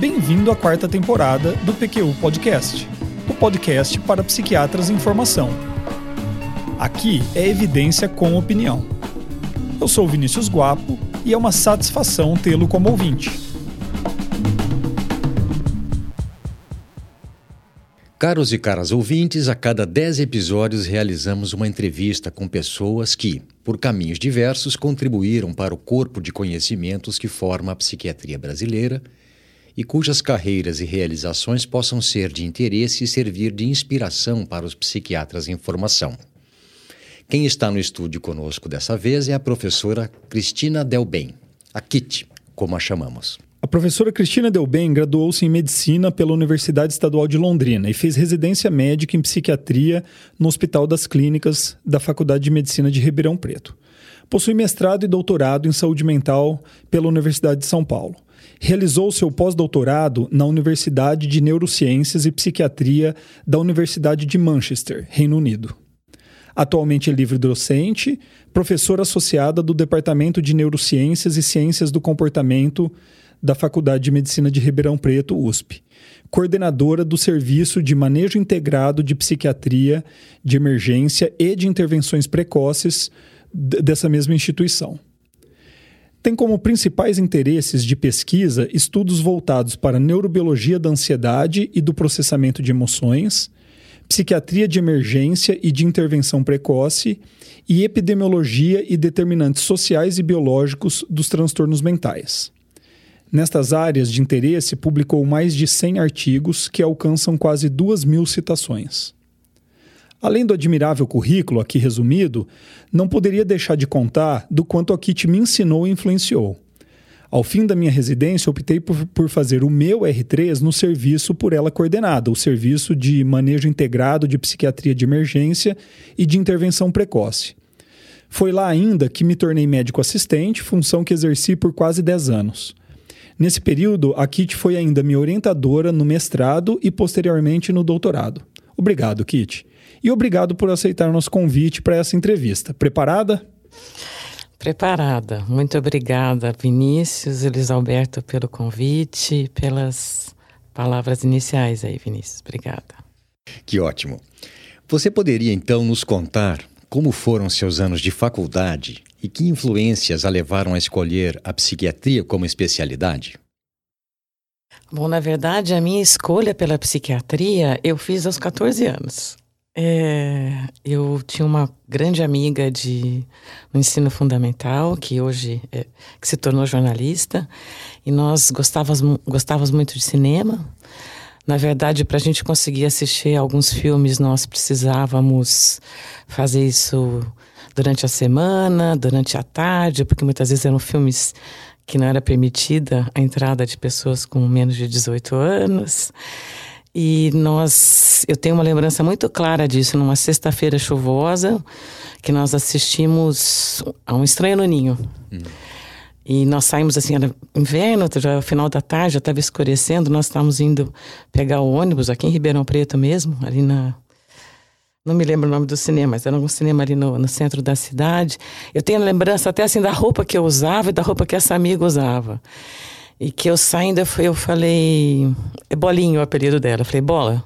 Bem-vindo à quarta temporada do PQU Podcast, o podcast para psiquiatras em formação. Aqui é evidência com opinião. Eu sou Vinícius Guapo e é uma satisfação tê-lo como ouvinte. Caros e caras ouvintes, a cada 10 episódios realizamos uma entrevista com pessoas que, por caminhos diversos, contribuíram para o corpo de conhecimentos que forma a psiquiatria brasileira e cujas carreiras e realizações possam ser de interesse e servir de inspiração para os psiquiatras em formação. Quem está no estúdio conosco dessa vez é a professora Cristina Delben, a Kit, como a chamamos. A professora Cristina Delben graduou-se em medicina pela Universidade Estadual de Londrina e fez residência médica em psiquiatria no Hospital das Clínicas da Faculdade de Medicina de Ribeirão Preto. Possui mestrado e doutorado em saúde mental pela Universidade de São Paulo. Realizou seu pós-doutorado na Universidade de Neurociências e Psiquiatria da Universidade de Manchester, Reino Unido. Atualmente é livre docente, professora associada do Departamento de Neurociências e Ciências do Comportamento da Faculdade de Medicina de Ribeirão Preto, USP, coordenadora do Serviço de Manejo Integrado de Psiquiatria de Emergência e de Intervenções Precoces dessa mesma instituição. Tem como principais interesses de pesquisa estudos voltados para neurobiologia da ansiedade e do processamento de emoções, psiquiatria de emergência e de intervenção precoce e epidemiologia e determinantes sociais e biológicos dos transtornos mentais. Nestas áreas de interesse, publicou mais de 100 artigos que alcançam quase 2 mil citações. Além do admirável currículo aqui resumido, não poderia deixar de contar do quanto a Kit me ensinou e influenciou. Ao fim da minha residência, optei por, fazer o meu R3 no serviço por ela coordenado, o Serviço de Manejo Integrado de Psiquiatria de Emergência e de Intervenção Precoce. Foi lá ainda que me tornei médico assistente, função que exerci por quase 10 anos. Nesse período, a Kit foi ainda minha orientadora no mestrado e posteriormente no doutorado. Obrigado, Kit. E obrigado por aceitar nosso convite para essa entrevista. Preparada? Preparada. Muito obrigada, Vinícius, Elis Alberto, pelo convite, pelas palavras iniciais aí, Vinícius. Obrigada. Que ótimo. Você poderia então nos contar como foram seus anos de faculdade e que influências a levaram a escolher a psiquiatria como especialidade? Bom, na verdade, a minha escolha pela psiquiatria eu fiz aos 14 anos. É, eu tinha uma grande amiga de no ensino fundamental que hoje é, que se tornou jornalista e nós gostávamos, gostávamos muito de cinema. Na verdade, para a gente conseguir assistir alguns filmes, nós precisávamos fazer isso durante a semana, durante a tarde, porque muitas vezes eram filmes que não era permitida a entrada de pessoas com menos de 18 anos. E nós, eu tenho uma lembrança muito clara disso, numa sexta-feira chuvosa, que nós assistimos a Um Estranho no Ninho. Hum. E nós saímos assim, era inverno, já final da tarde, já estava escurecendo, nós estávamos indo pegar o ônibus aqui em Ribeirão Preto mesmo, ali na não me lembro o nome do cinema, mas era um cinema ali no, no centro da cidade. Eu tenho lembrança até assim da roupa que eu usava e da roupa que essa amiga usava. E que eu saindo, eu falei. É Bolinho o apelido dela. Eu falei, Bola,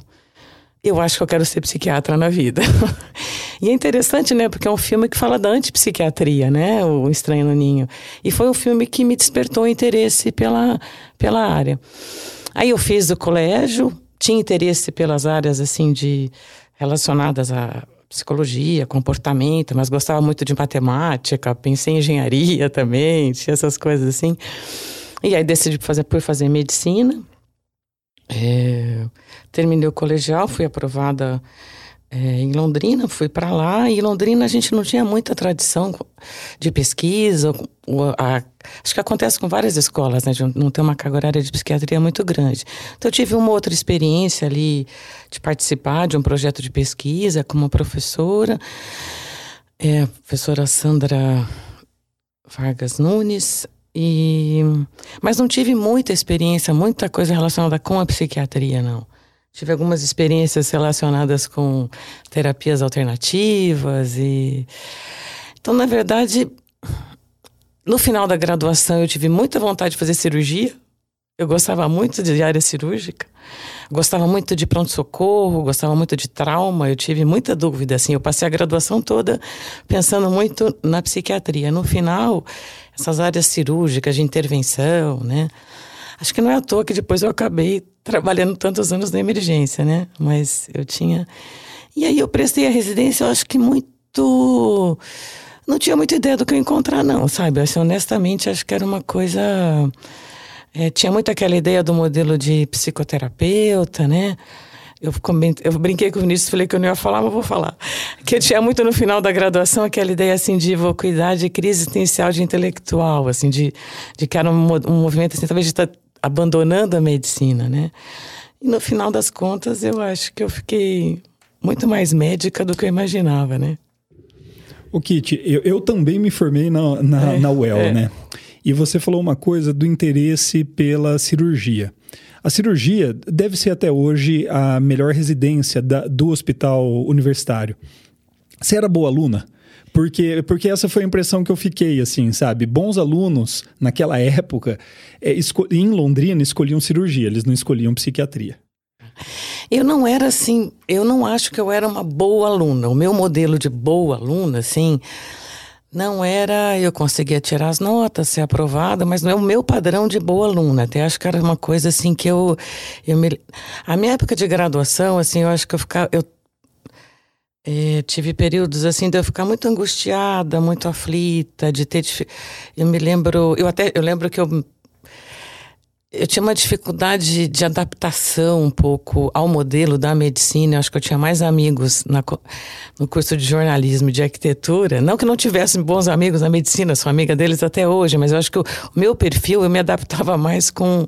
eu acho que eu quero ser psiquiatra na vida. e é interessante, né? Porque é um filme que fala da antipsiquiatria, né? O Estranho no Ninho. E foi um filme que me despertou interesse pela, pela área. Aí eu fiz o colégio, tinha interesse pelas áreas, assim, de relacionadas à psicologia, comportamento, mas gostava muito de matemática, pensei em engenharia também, tinha essas coisas assim. E aí decidi fazer, por fazer medicina. É, terminei o colegial, fui aprovada é, em Londrina, fui para lá e em Londrina a gente não tinha muita tradição de pesquisa. A, acho que acontece com várias escolas, né? De não ter uma carga horária de psiquiatria muito grande. Então eu tive uma outra experiência ali de participar de um projeto de pesquisa como professora, é, a professora Sandra Vargas Nunes. E, mas não tive muita experiência, muita coisa relacionada com a psiquiatria, não. Tive algumas experiências relacionadas com terapias alternativas e então na verdade no final da graduação eu tive muita vontade de fazer cirurgia Eu gostava muito de área cirúrgica, gostava muito de pronto-socorro, gostava muito de trauma. Eu tive muita dúvida, assim. Eu passei a graduação toda pensando muito na psiquiatria. No final, essas áreas cirúrgicas de intervenção, né? Acho que não é à toa que depois eu acabei trabalhando tantos anos na emergência, né? Mas eu tinha. E aí eu prestei a residência, eu acho que muito. Não tinha muita ideia do que eu encontrar, não, sabe? Assim, honestamente, acho que era uma coisa. É, tinha muito aquela ideia do modelo de psicoterapeuta, né? Eu, eu brinquei com o Vinícius, falei que eu não ia falar, mas vou falar. Que tinha muito no final da graduação aquela ideia assim de vacuidade, crise existencial de intelectual, assim, de, de que era um, um movimento assim, talvez de estar tá abandonando a medicina, né? E no final das contas, eu acho que eu fiquei muito mais médica do que eu imaginava, né? O Kit, eu, eu também me formei na, na, é, na UEL, é. né? E você falou uma coisa do interesse pela cirurgia. A cirurgia deve ser até hoje a melhor residência da, do hospital universitário. Você era boa aluna? Porque, porque essa foi a impressão que eu fiquei, assim, sabe? Bons alunos, naquela época, é, em Londrina, escolhiam cirurgia, eles não escolhiam psiquiatria. Eu não era assim, eu não acho que eu era uma boa aluna. O meu modelo de boa aluna, assim, não era eu conseguia tirar as notas, ser aprovada, mas não é o meu padrão de boa aluna. Até acho que era uma coisa assim que eu, eu me, a minha época de graduação, assim, eu acho que eu ficava, eu é, tive períodos assim de eu ficar muito angustiada, muito aflita, de ter. Eu me lembro, eu até eu lembro que eu eu tinha uma dificuldade de adaptação um pouco ao modelo da medicina. Eu acho que eu tinha mais amigos na, no curso de jornalismo e de arquitetura. Não que não tivesse bons amigos na medicina, sou amiga deles até hoje, mas eu acho que o, o meu perfil eu me adaptava mais com,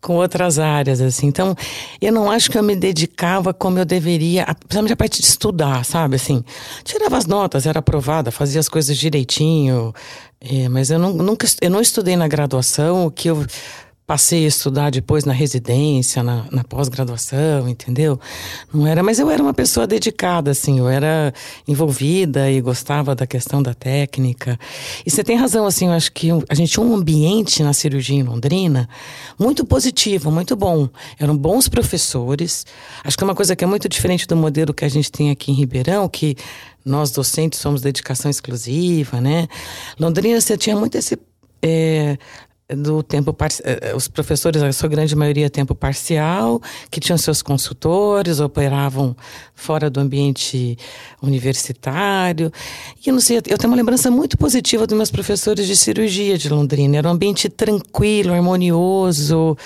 com outras áreas, assim. Então, eu não acho que eu me dedicava como eu deveria, principalmente a parte de estudar, sabe? Assim, tirava as notas, era aprovada, fazia as coisas direitinho. É, mas eu não, nunca eu não estudei na graduação o que eu passei a estudar depois na residência, na, na pós-graduação, entendeu? Não era, mas eu era uma pessoa dedicada, assim, eu era envolvida e gostava da questão da técnica. E você tem razão, assim, eu acho que a gente tinha um ambiente na cirurgia em Londrina muito positivo, muito bom. Eram bons professores. Acho que é uma coisa que é muito diferente do modelo que a gente tem aqui em Ribeirão, que nós docentes somos dedicação exclusiva, né? Londrina, você tinha muito esse é, do tempo eh, eh, os professores a sua grande maioria tempo parcial que tinham seus consultores operavam fora do ambiente universitário. E eu não sei eu tenho uma lembrança muito positiva dos meus professores de cirurgia de Londrina. Era um ambiente tranquilo harmonioso.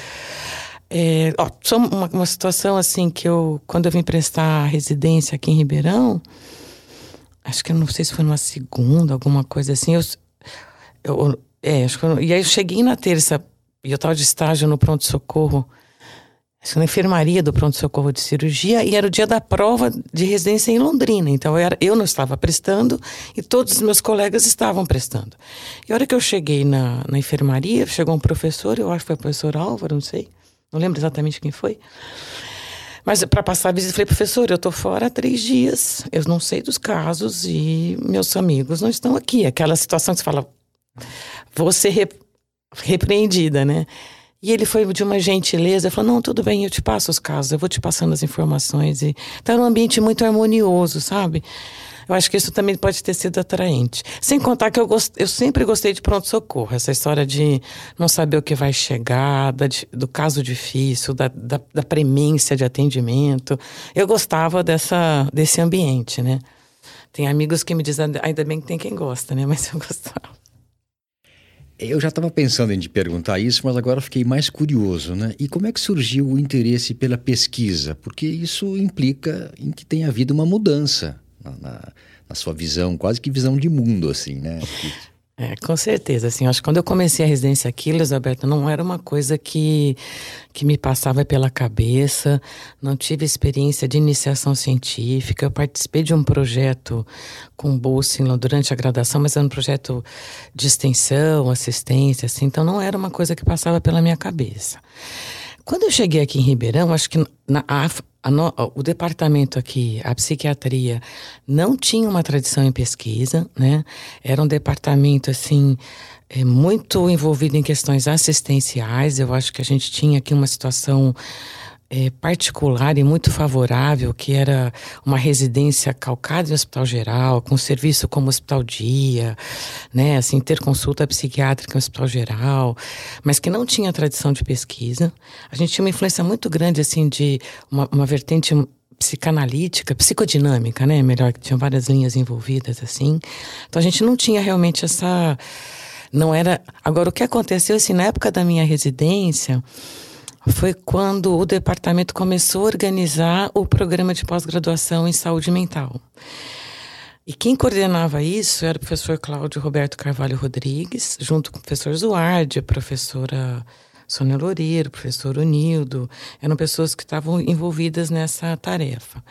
É, ó, só uma, uma situação assim que eu quando eu vim prestar residência aqui em Ribeirão acho que eu não sei se foi numa segunda alguma coisa assim eu, eu é, acho que eu, e aí eu cheguei na terça, e eu estava de estágio no pronto-socorro, na enfermaria do pronto-socorro de cirurgia, e era o dia da prova de residência em Londrina. Então eu, era, eu não estava prestando e todos os meus colegas estavam prestando. E a hora que eu cheguei na, na enfermaria, chegou um professor, eu acho que foi o professor Álvaro, não sei, não lembro exatamente quem foi. Mas para passar a visita, eu falei, professor, eu estou fora há três dias, eu não sei dos casos e meus amigos não estão aqui. Aquela situação que você fala, vou ser re, repreendida, né? E ele foi de uma gentileza, falou: Não, tudo bem, eu te passo os casos, eu vou te passando as informações. E tá num ambiente muito harmonioso, sabe? Eu acho que isso também pode ter sido atraente. Sem contar que eu, gost... eu sempre gostei de pronto-socorro, essa história de não saber o que vai chegar, da, do caso difícil, da, da, da premência de atendimento. Eu gostava dessa, desse ambiente, né? Tem amigos que me dizem, ainda bem que tem quem gosta, né? Mas eu gostava. Eu já estava pensando em te perguntar isso, mas agora fiquei mais curioso, né? E como é que surgiu o interesse pela pesquisa? Porque isso implica em que tenha havido uma mudança na, na, na sua visão, quase que visão de mundo, assim, né? É, com certeza, assim, acho que quando eu comecei a residência aqui, Elisabetta, não era uma coisa que, que me passava pela cabeça, não tive experiência de iniciação científica, eu participei de um projeto com bolsa durante a graduação, mas era um projeto de extensão, assistência, assim, então não era uma coisa que passava pela minha cabeça. Quando eu cheguei aqui em Ribeirão, acho que na, a, no, o departamento aqui, a psiquiatria, não tinha uma tradição em pesquisa, né? Era um departamento, assim, é, muito envolvido em questões assistenciais. Eu acho que a gente tinha aqui uma situação é, particular e muito favorável, que era uma residência calcada em hospital geral, com serviço como hospital dia, né, assim, ter consulta psiquiátrica em hospital geral, mas que não tinha tradição de pesquisa. A gente tinha uma influência muito grande, assim, de uma, uma vertente psicanalítica, psicodinâmica, né, melhor, que tinha várias linhas envolvidas, assim. Então a gente não tinha realmente essa... Não era... Agora, o que aconteceu, assim, na época da minha residência foi quando o departamento começou a organizar o programa de pós-graduação em saúde mental. E quem coordenava isso era o professor Cláudio Roberto Carvalho Rodrigues, junto com o professor Zuardi, a professora Sônia Loureiro, professor Unildo, eram pessoas que estavam envolvidas nessa tarefa.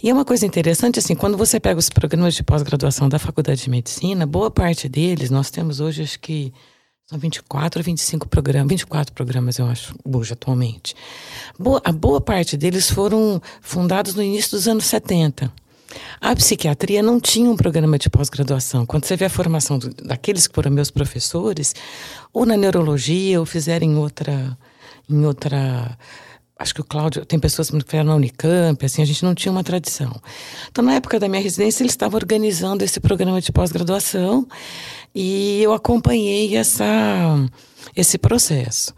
E é uma coisa interessante, assim, quando você pega os programas de pós-graduação da Faculdade de Medicina, boa parte deles, nós temos hoje, acho que são 24 a 25 programas, 24 programas, eu acho, hoje atualmente. Boa, a boa parte deles foram fundados no início dos anos 70. A psiquiatria não tinha um programa de pós-graduação. Quando você vê a formação do, daqueles que foram meus professores, ou na neurologia, ou fizeram em outra, em outra acho que o Cláudio, tem pessoas que fizeram na Unicamp, assim, a gente não tinha uma tradição. Então, na época da minha residência, eles estavam organizando esse programa de pós-graduação e eu acompanhei essa, esse processo.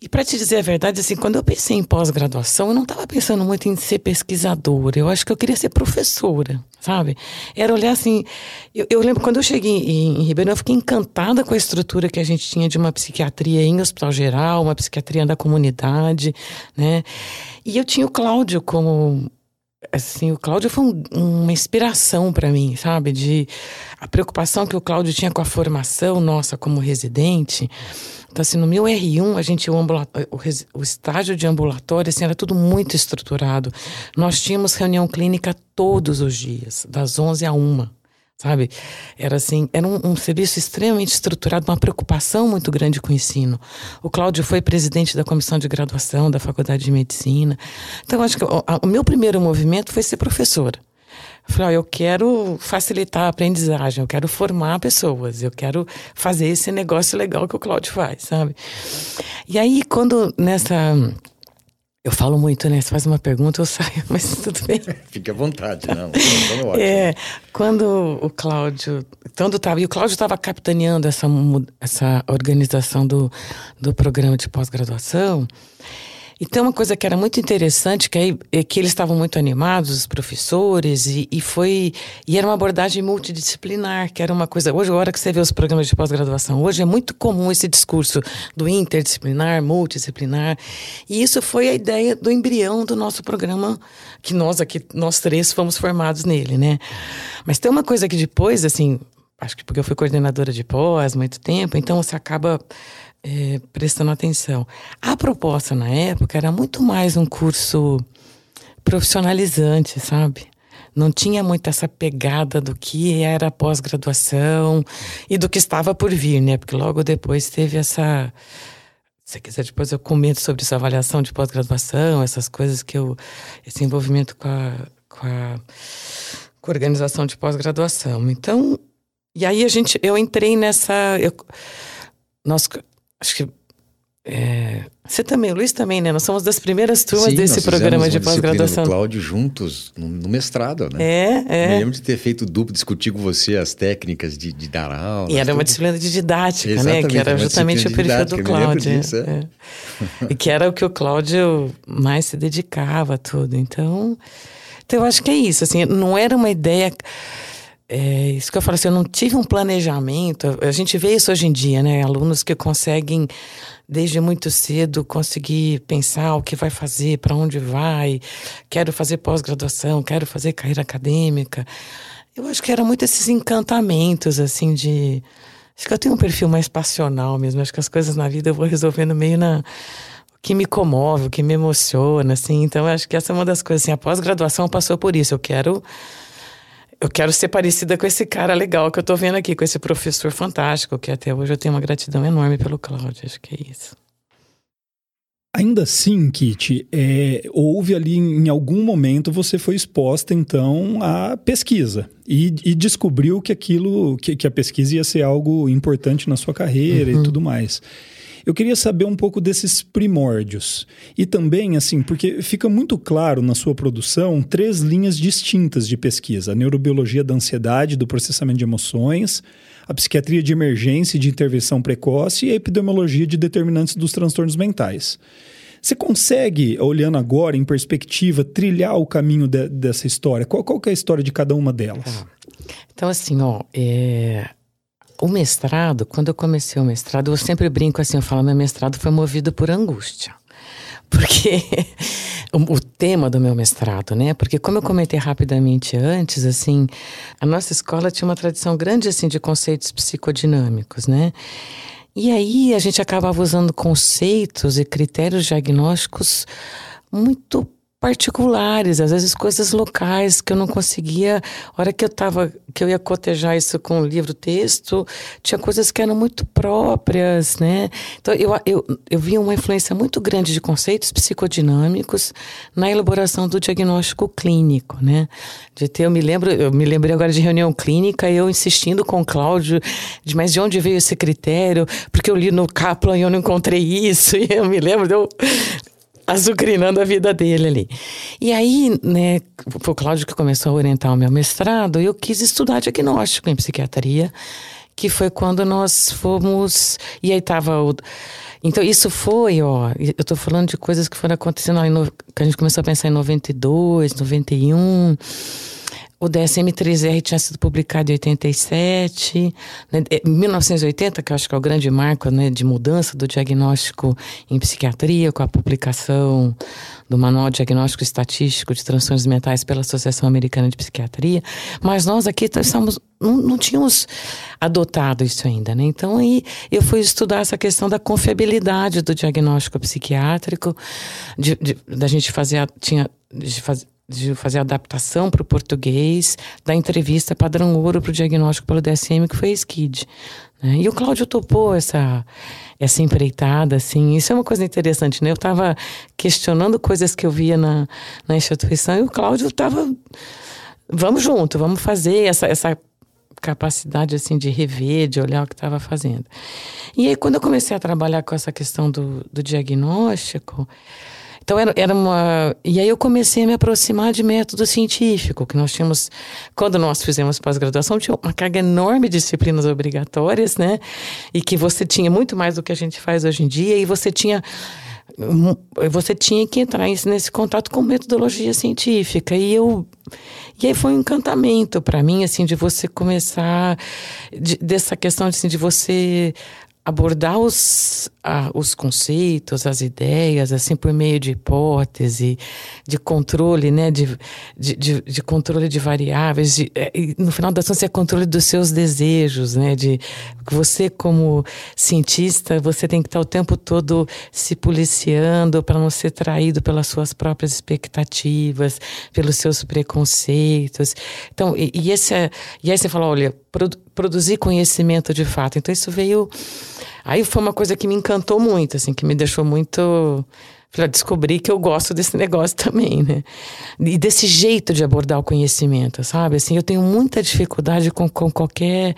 E para te dizer a verdade, assim, quando eu pensei em pós-graduação, eu não estava pensando muito em ser pesquisadora. Eu acho que eu queria ser professora, sabe? Era olhar assim. Eu, eu lembro quando eu cheguei em, em Ribeirão, eu fiquei encantada com a estrutura que a gente tinha de uma psiquiatria em hospital geral, uma psiquiatria da comunidade, né? E eu tinha o Cláudio como assim, o Cláudio foi um, uma inspiração para mim, sabe? De a preocupação que o Cláudio tinha com a formação nossa como residente. Então, assim, no meu R1, a gente, o, o, o estágio de ambulatório, assim, era tudo muito estruturado. Nós tínhamos reunião clínica todos os dias, das 11 a 1 sabe? Era assim, era um, um, serviço extremamente estruturado, uma preocupação muito grande com o ensino. O Cláudio foi presidente da comissão de graduação da Faculdade de Medicina. Então, acho que o, a, o meu primeiro movimento foi ser professora. Falei, ó, eu quero facilitar a aprendizagem, eu quero formar pessoas, eu quero fazer esse negócio legal que o Cláudio faz, sabe? E aí, quando nessa eu falo muito, né? Você faz uma pergunta, eu saio, mas tudo bem. Fique à vontade, não. é, quando o Cláudio. Quando tava, e o Cláudio estava capitaneando essa, essa organização do, do programa de pós-graduação. Então, uma coisa que era muito interessante, que, aí, é que eles estavam muito animados, os professores, e, e, foi. E era uma abordagem multidisciplinar, que era uma coisa. Hoje, a hora que você vê os programas de pós-graduação, hoje é muito comum esse discurso do interdisciplinar, multidisciplinar. E isso foi a ideia do embrião do nosso programa, que nós aqui, nós três, fomos formados nele, né? Mas tem uma coisa que depois, assim, acho que porque eu fui coordenadora de pós muito tempo, então você acaba é, prestando atenção. A proposta na época era muito mais um curso profissionalizante, sabe? Não tinha muito essa pegada do que era pós-graduação e do que estava por vir, né? Porque logo depois teve essa. Se quiser, depois eu comento sobre essa avaliação de pós-graduação, essas coisas que eu. esse envolvimento com a, com a, com a organização de pós-graduação. Então, e aí a gente. Eu entrei nessa. Eu, nós, acho que é, você também, o Luiz também, né? Nós somos das primeiras turmas Sim, desse programa de pós-graduação. Cláudio juntos no, no, mestrado, né? É, é. Me lembro de ter feito duplo, discutir com você as técnicas de, de dar aula. E era tudo. uma disciplina de didática, Exatamente, né? Que era justamente o perfil do Cláudio. Disso, é. É. e que era o que o Cláudio mais se dedicava a tudo. Então, então, eu acho que é isso, assim, não era uma ideia é isso que eu falo assim, eu não tive um planejamento. A gente vê isso hoje em dia, né? Alunos que conseguem, desde muito cedo, conseguir pensar o que vai fazer, para onde vai, quero fazer pós-graduação, quero fazer carreira acadêmica. Eu acho que era muito esses encantamentos, assim, de. Acho que eu tenho um perfil mais passional mesmo. Acho que as coisas na vida eu vou resolvendo meio na. O que me comove, o que me emociona, assim. Então, acho que essa é uma das coisas. Assim, a pós-graduação passou por isso. Eu quero eu quero ser parecida com esse cara legal que eu tô vendo aqui, com esse professor fantástico, que até hoje eu tenho uma gratidão enorme pelo Cláudio, acho que é isso. Ainda assim, Kit, é, houve ali em algum momento você foi exposta então à pesquisa e, e descobriu que aquilo, que, que, a pesquisa ia ser algo importante na sua carreira uhum. e tudo mais. Eu queria saber um pouco desses primórdios. E também, assim, porque fica muito claro na sua produção três linhas distintas de pesquisa: a neurobiologia da ansiedade, do processamento de emoções, a psiquiatria de emergência e de intervenção precoce e a epidemiologia de determinantes dos transtornos mentais. Você consegue, olhando agora em perspectiva, trilhar o caminho de, dessa história? Qual, qual é a história de cada uma delas? Então, assim, ó, é, o mestrado, quando eu comecei o mestrado, eu sempre brinco assim, eu falo, meu mestrado foi movido por angústia. Porque o, tema do meu mestrado, né? Porque como eu comentei rapidamente antes, assim, a nossa escola tinha uma tradição grande assim de conceitos psicodinâmicos, né? E aí a gente acabava usando conceitos e critérios diagnósticos muito particulares, às vezes coisas locais que eu não conseguia. A hora que eu tava, que eu ia cotejar isso com o livro texto, tinha coisas que eram muito próprias, né? Então eu, eu, eu vi uma influência muito grande de conceitos psicodinâmicos na elaboração do diagnóstico clínico, né? De ter, eu me lembro, eu me lembrei agora de reunião clínica, eu insistindo com o Cláudio, de mas de onde veio esse critério? Porque eu li no Kaplan e eu não encontrei isso, e eu me lembro, eu azucrinando a vida dele ali. E aí, né, foi o Cláudio que começou a orientar o meu mestrado, eu quis estudar diagnóstico em psiquiatria, que foi quando nós fomos. E aí tava o. Então, isso foi, ó, eu tô falando de coisas que foram acontecendo, ó, no, que a gente começou a pensar em 92, 91. O DSM-3R tinha sido publicado em 87, né, 1980, que eu acho que é o grande marco né, de mudança do diagnóstico em psiquiatria, com a publicação do Manual Diagnóstico Estatístico de Transtornos Mentais pela Associação Americana de Psiquiatria. Mas nós aqui estamos, não, não tínhamos adotado isso ainda, né? Então aí eu fui estudar essa questão da confiabilidade do diagnóstico psiquiátrico, de, de da gente fazer, tinha, de fazer de fazer adaptação para o português da entrevista padrão ouro para o diagnóstico pelo DSM, que foi a SKID. Né? E o Cláudio topou essa, essa empreitada, assim. Isso é uma coisa interessante, né? Eu estava questionando coisas que eu via na, na instituição e o Cláudio estava... Vamos junto, vamos fazer essa, essa capacidade, assim, de rever, de olhar o que estava fazendo. E aí, quando eu comecei a trabalhar com essa questão do, do diagnóstico... Então era, era uma. E aí eu comecei a me aproximar de método científico, que nós tínhamos. Quando nós fizemos pós-graduação, tinha uma carga enorme de disciplinas obrigatórias, né? E que você tinha muito mais do que a gente faz hoje em dia, e você tinha você tinha que entrar nesse contato com metodologia científica e eu e aí foi um encantamento para mim assim de você começar de, dessa questão assim, de você abordar os, os conceitos, as ideias, assim, por meio de hipótese, de controle, né, de, de, de, de controle de variáveis, de, é, no final das contas é controle dos seus desejos, né, de você como cientista, você tem que estar o tempo todo se policiando para não ser traído pelas suas próprias expectativas, pelos seus preconceitos. Então, e, e, esse, é, e aí você fala, olha, produzir conhecimento de fato. Então isso veio Aí foi uma coisa que me encantou muito, assim, que me deixou muito. Falei, descobri que eu gosto desse negócio também, né? E desse jeito de abordar o conhecimento, sabe? Assim, eu tenho muita dificuldade com, com qualquer.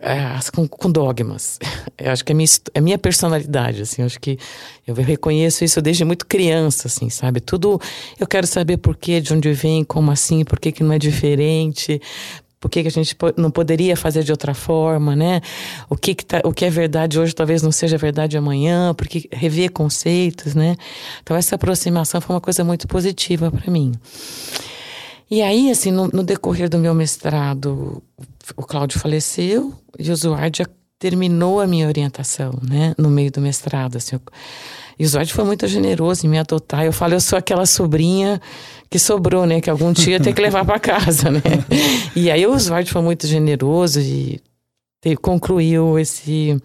É, com, com, dogmas. Eu acho que é minha, é minha personalidade, assim. Eu acho que eu reconheço isso desde muito criança, assim, sabe? Tudo eu quero saber por quê, de onde vem, como assim, por que, que não é diferente, por que, que a gente não poderia fazer de outra forma, né? O que, que tá, o que é verdade hoje talvez não seja verdade amanhã, porque rever conceitos, né? Então essa aproximação foi uma coisa muito positiva para mim. E aí, assim, no, no, decorrer do meu mestrado, o Cláudio faleceu e o Zuard já terminou a minha orientação, né? No meio do mestrado, assim. E o Zuard foi muito generoso em me adotar. Eu falo, eu sou aquela sobrinha que sobrou, né? Que algum dia tem que levar para casa, né? E aí o Oswald foi muito generoso e te, concluiu esse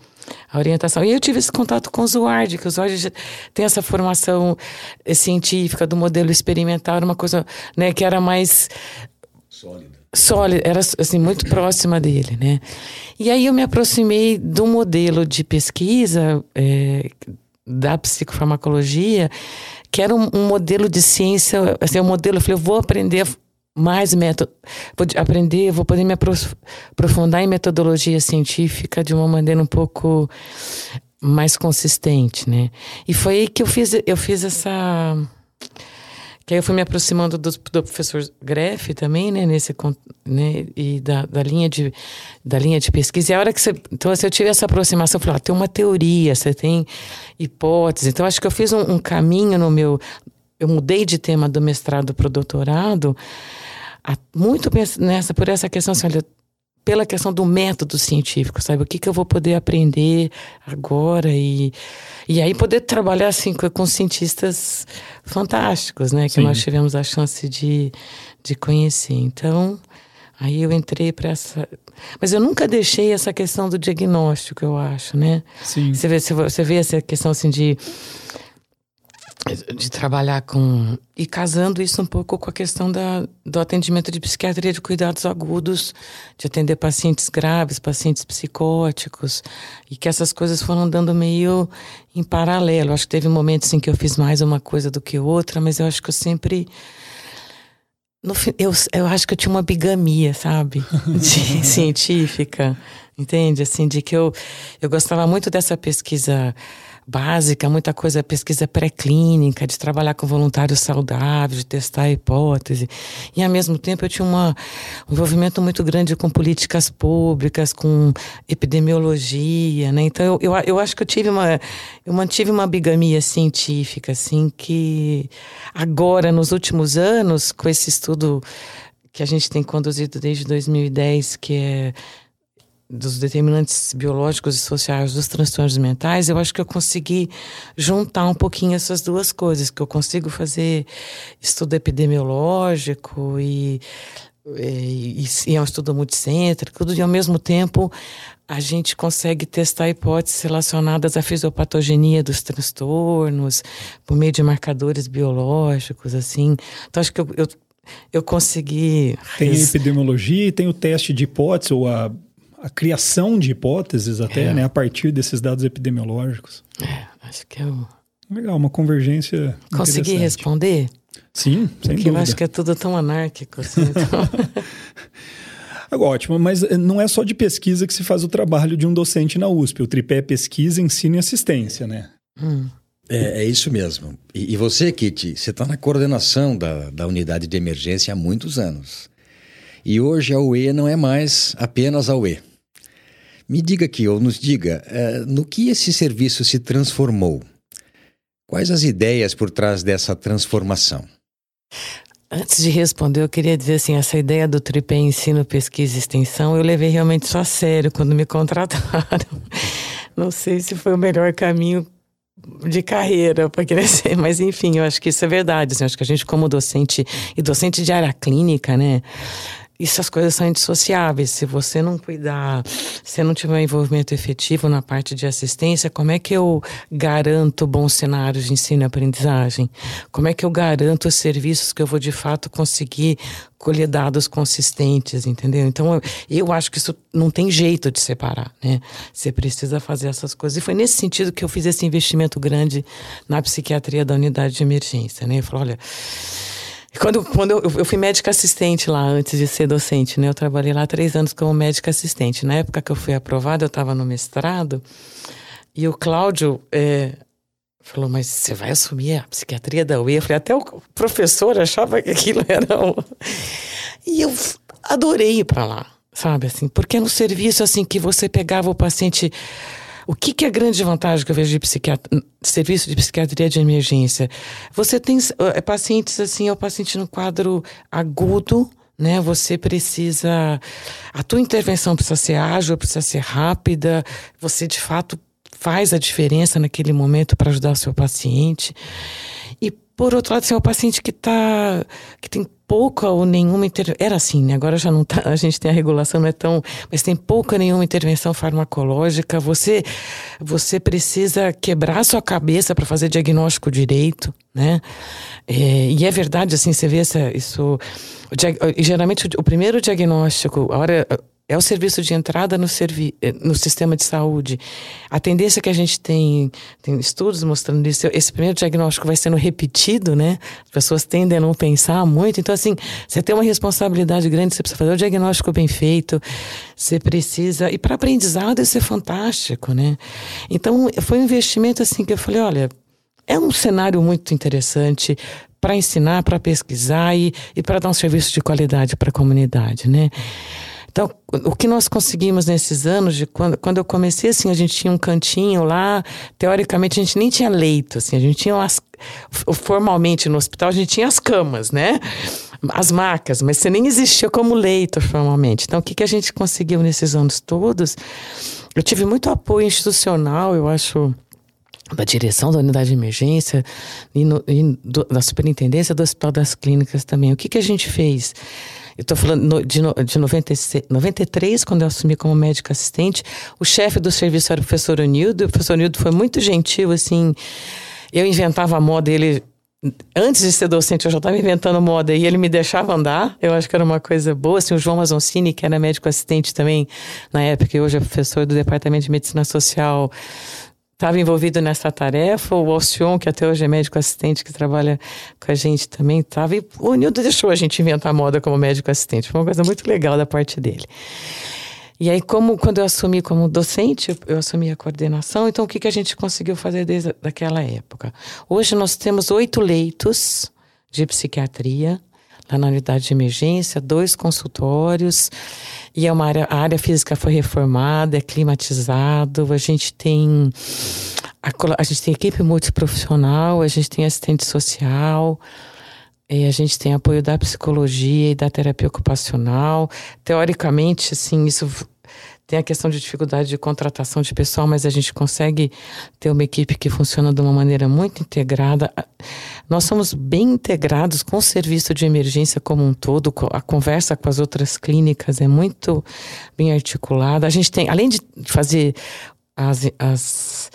a orientação. E eu tive esse contato com o Zuard, que o Zuard tem essa formação eh, científica do modelo experimental, uma coisa né, que era mais sólida. Sólida, era assim, muito próxima dele, né? E aí eu me aproximei do modelo de pesquisa é, da psicofarmacologia, que era um, um modelo de ciência, assim, um modelo, eu falei, eu vou aprender mais método, vou aprender, vou poder me aprofundar em metodologia científica de uma maneira um pouco mais consistente, né? E foi aí que eu fiz, eu fiz essa que aí eu fui me aproximando do, do professor Greff também, né, nesse né, e da, da linha de da linha de pesquisa. E a hora que você, então assim, eu tive essa aproximação, eu falei, ah, tem uma teoria, você tem hipótese. Então acho que eu fiz um, um caminho no meu, eu mudei de tema do mestrado para o doutorado, muito nessa por essa questão, assim, olha, pela questão do método científico, sabe? O que, que eu vou poder aprender agora e, e aí poder trabalhar assim com, com cientistas fantásticos, né? Que Sim. nós tivemos a chance de, de conhecer. Então, aí eu entrei para essa... Mas eu nunca deixei essa questão do diagnóstico, eu acho, né? Sim. Você vê, você vê essa questão assim de de trabalhar com e casando isso um pouco com a questão da, do atendimento de psiquiatria de cuidados agudos, de atender pacientes graves, pacientes psicóticos, e que essas coisas foram dando meio em paralelo. Acho que teve momentos em que eu fiz mais uma coisa do que outra, mas eu acho que eu sempre no, eu, eu acho que eu tinha uma bigamia, sabe? De, científica, entende? Assim, de que eu, eu gostava muito dessa pesquisa básica, muita coisa, pesquisa pré-clínica, de trabalhar com voluntários saudáveis, de testar a hipótese. E, ao mesmo tempo, eu tinha uma, um envolvimento muito grande com políticas públicas, com epidemiologia, né? Então, eu, eu, eu acho que eu tive uma... Eu mantive uma bigamia científica, assim, que agora, nos últimos anos, com esse estudo que a gente tem conduzido desde 2010, que é dos determinantes biológicos e sociais dos transtornos mentais, eu acho que eu consegui juntar um pouquinho essas duas coisas, que eu consigo fazer estudo epidemiológico e, e, e é um estudo multicêntrico, tudo, e ao mesmo tempo a gente consegue testar hipóteses relacionadas à fisiopatogenia dos transtornos, por meio de marcadores biológicos, assim. Então, acho que eu, eu eu consegui. Tem a epidemiologia e tem o teste de hipótese, ou a a criação de hipóteses até, é. né, a partir desses dados epidemiológicos. É, acho que eu... Legal, uma convergência Consegui responder? Sim, sem Porque dúvida. eu acho que é tudo tão anárquico. Assim, então... Ótimo, mas eh, não é só de pesquisa que se faz o trabalho de um docente na USP. O tripé é pesquisa, ensino e assistência, né? Hum. É, é, isso mesmo. E, e você, Kitty, você está na coordenação da, da unidade de emergência há muitos anos. E hoje a UE não é mais apenas a UE. Me diga aqui, ou nos diga, é, no que esse serviço se transformou? Quais as ideias por trás dessa transformação? Antes de responder, eu queria dizer assim, essa ideia do tripé ensino, pesquisa e extensão, eu levei realmente só a sério quando me contrataram. Não sei se foi o melhor caminho de carreira para crescer, mas enfim, eu acho que isso é verdade. Assim, eu acho que a gente como docente e docente de área clínica, né, essas coisas são indissociáveis. Se você não cuidar, se não tiver um envolvimento efetivo na parte de assistência, como é que eu garanto bons cenários de ensino e aprendizagem? Como é que eu garanto os serviços que eu vou de fato conseguir colher dados consistentes, entendeu? Então, eu, eu acho que isso não tem jeito de separar, né? Você precisa fazer essas coisas. E foi nesse sentido que eu fiz esse investimento grande na psiquiatria da unidade de emergência, né? Eu falei, olha quando, quando eu, eu, fui médica assistente lá antes de ser docente, né? Eu trabalhei lá três anos como médica assistente. Na época que eu fui aprovada, eu estava no mestrado e o Cláudio é, falou: Mas você vai assumir a psiquiatria da UE? Eu falei: Até o professor achava que aquilo era. Um... E eu adorei ir para lá, sabe? assim Porque no serviço assim que você pegava o paciente o que, que é a grande vantagem que eu vejo de psiquiatra, serviço de psiquiatria de emergência? Você tem é, pacientes assim, é o paciente no quadro agudo, né? Você precisa. A tua intervenção precisa ser ágil, precisa ser rápida, você de fato faz a diferença naquele momento para ajudar o seu paciente. Por outro lado, se é um paciente que tá, que tem pouca ou nenhuma intervenção. Era assim, né? Agora já não tá, a gente tem a regulação, não é tão. Mas tem pouca nenhuma intervenção farmacológica. Você, você precisa quebrar sua cabeça para fazer diagnóstico direito, né? É, e é verdade, assim, você vê essa, isso. O, geralmente o, o primeiro diagnóstico, a hora é o serviço de entrada no, servi eh, no sistema de saúde. A tendência que a gente tem, tem estudos mostrando isso, esse primeiro diagnóstico vai sendo repetido, né? As pessoas tendem a não pensar muito. Então, assim, você tem uma responsabilidade grande, você precisa fazer o diagnóstico bem feito, você precisa. E para aprendizado isso é fantástico, né? Então, foi um investimento assim que eu falei: olha, é um cenário muito interessante para ensinar, para pesquisar e, e para dar um serviço de qualidade para a comunidade, né? Então, o que nós conseguimos nesses anos, de quando, quando eu comecei, assim, a gente tinha um cantinho lá, teoricamente a gente nem tinha leito, assim, a gente tinha as, formalmente no hospital a gente tinha as camas, né? As macas, mas você nem existia como leito formalmente. Então, o que, que a gente conseguiu nesses anos todos? Eu tive muito apoio institucional, eu acho, da direção da unidade de emergência e, no, e do, da superintendência do Hospital das Clínicas também. O que, que a gente fez? Eu estou falando de, de 96, 93, quando eu assumi como médica assistente. O chefe do serviço era o professor Onildo. O professor Onildo foi muito gentil, assim. Eu inventava a moda, ele antes de ser docente, eu já estava inventando moda e ele me deixava andar. Eu acho que era uma coisa boa. Assim, o João Mazoncini, que era médico assistente também na época, e hoje é professor do Departamento de Medicina Social, estava envolvido nessa tarefa. O Alcion, que até hoje é médico assistente, que trabalha com a gente também, estava. O Nildo deixou a gente inventar moda como médico assistente. Foi uma coisa muito legal da parte dele. E aí, como quando eu assumi como docente, eu assumi a coordenação, então o que, que a gente conseguiu fazer desde aquela época? Hoje nós temos oito leitos de psiquiatria lá na unidade de emergência, dois consultórios, e é uma área, a área física foi reformada, é climatizado, a gente tem a, a gente tem equipe multiprofissional, a gente tem assistente social, e a gente tem apoio da psicologia e da terapia ocupacional. Teoricamente, assim, isso tem a questão de dificuldade de contratação de pessoal, mas a gente consegue ter uma equipe que funciona de uma maneira muito integrada. Nós somos bem integrados com o serviço de emergência como um todo, a conversa com as outras clínicas é muito bem articulada. A gente tem, além de fazer as, as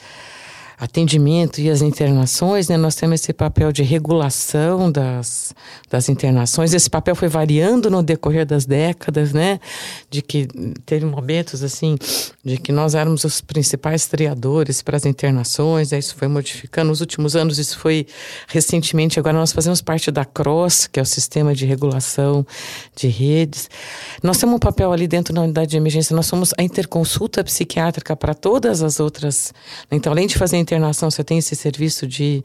atendimento e as internações, né, nós temos esse papel de regulação das, das internações. Esse papel foi variando no decorrer das décadas, né, de que teve momentos assim de que nós éramos os principais triadores para as internações, aí isso foi modificando. Nos últimos anos isso foi recentemente, agora nós fazemos parte da CROSS, que é o sistema de regulação de redes. Nós temos um papel ali dentro da unidade de emergência, nós somos a interconsulta psiquiátrica para todas as outras. Então, além de fazer internação, você tem esse serviço de,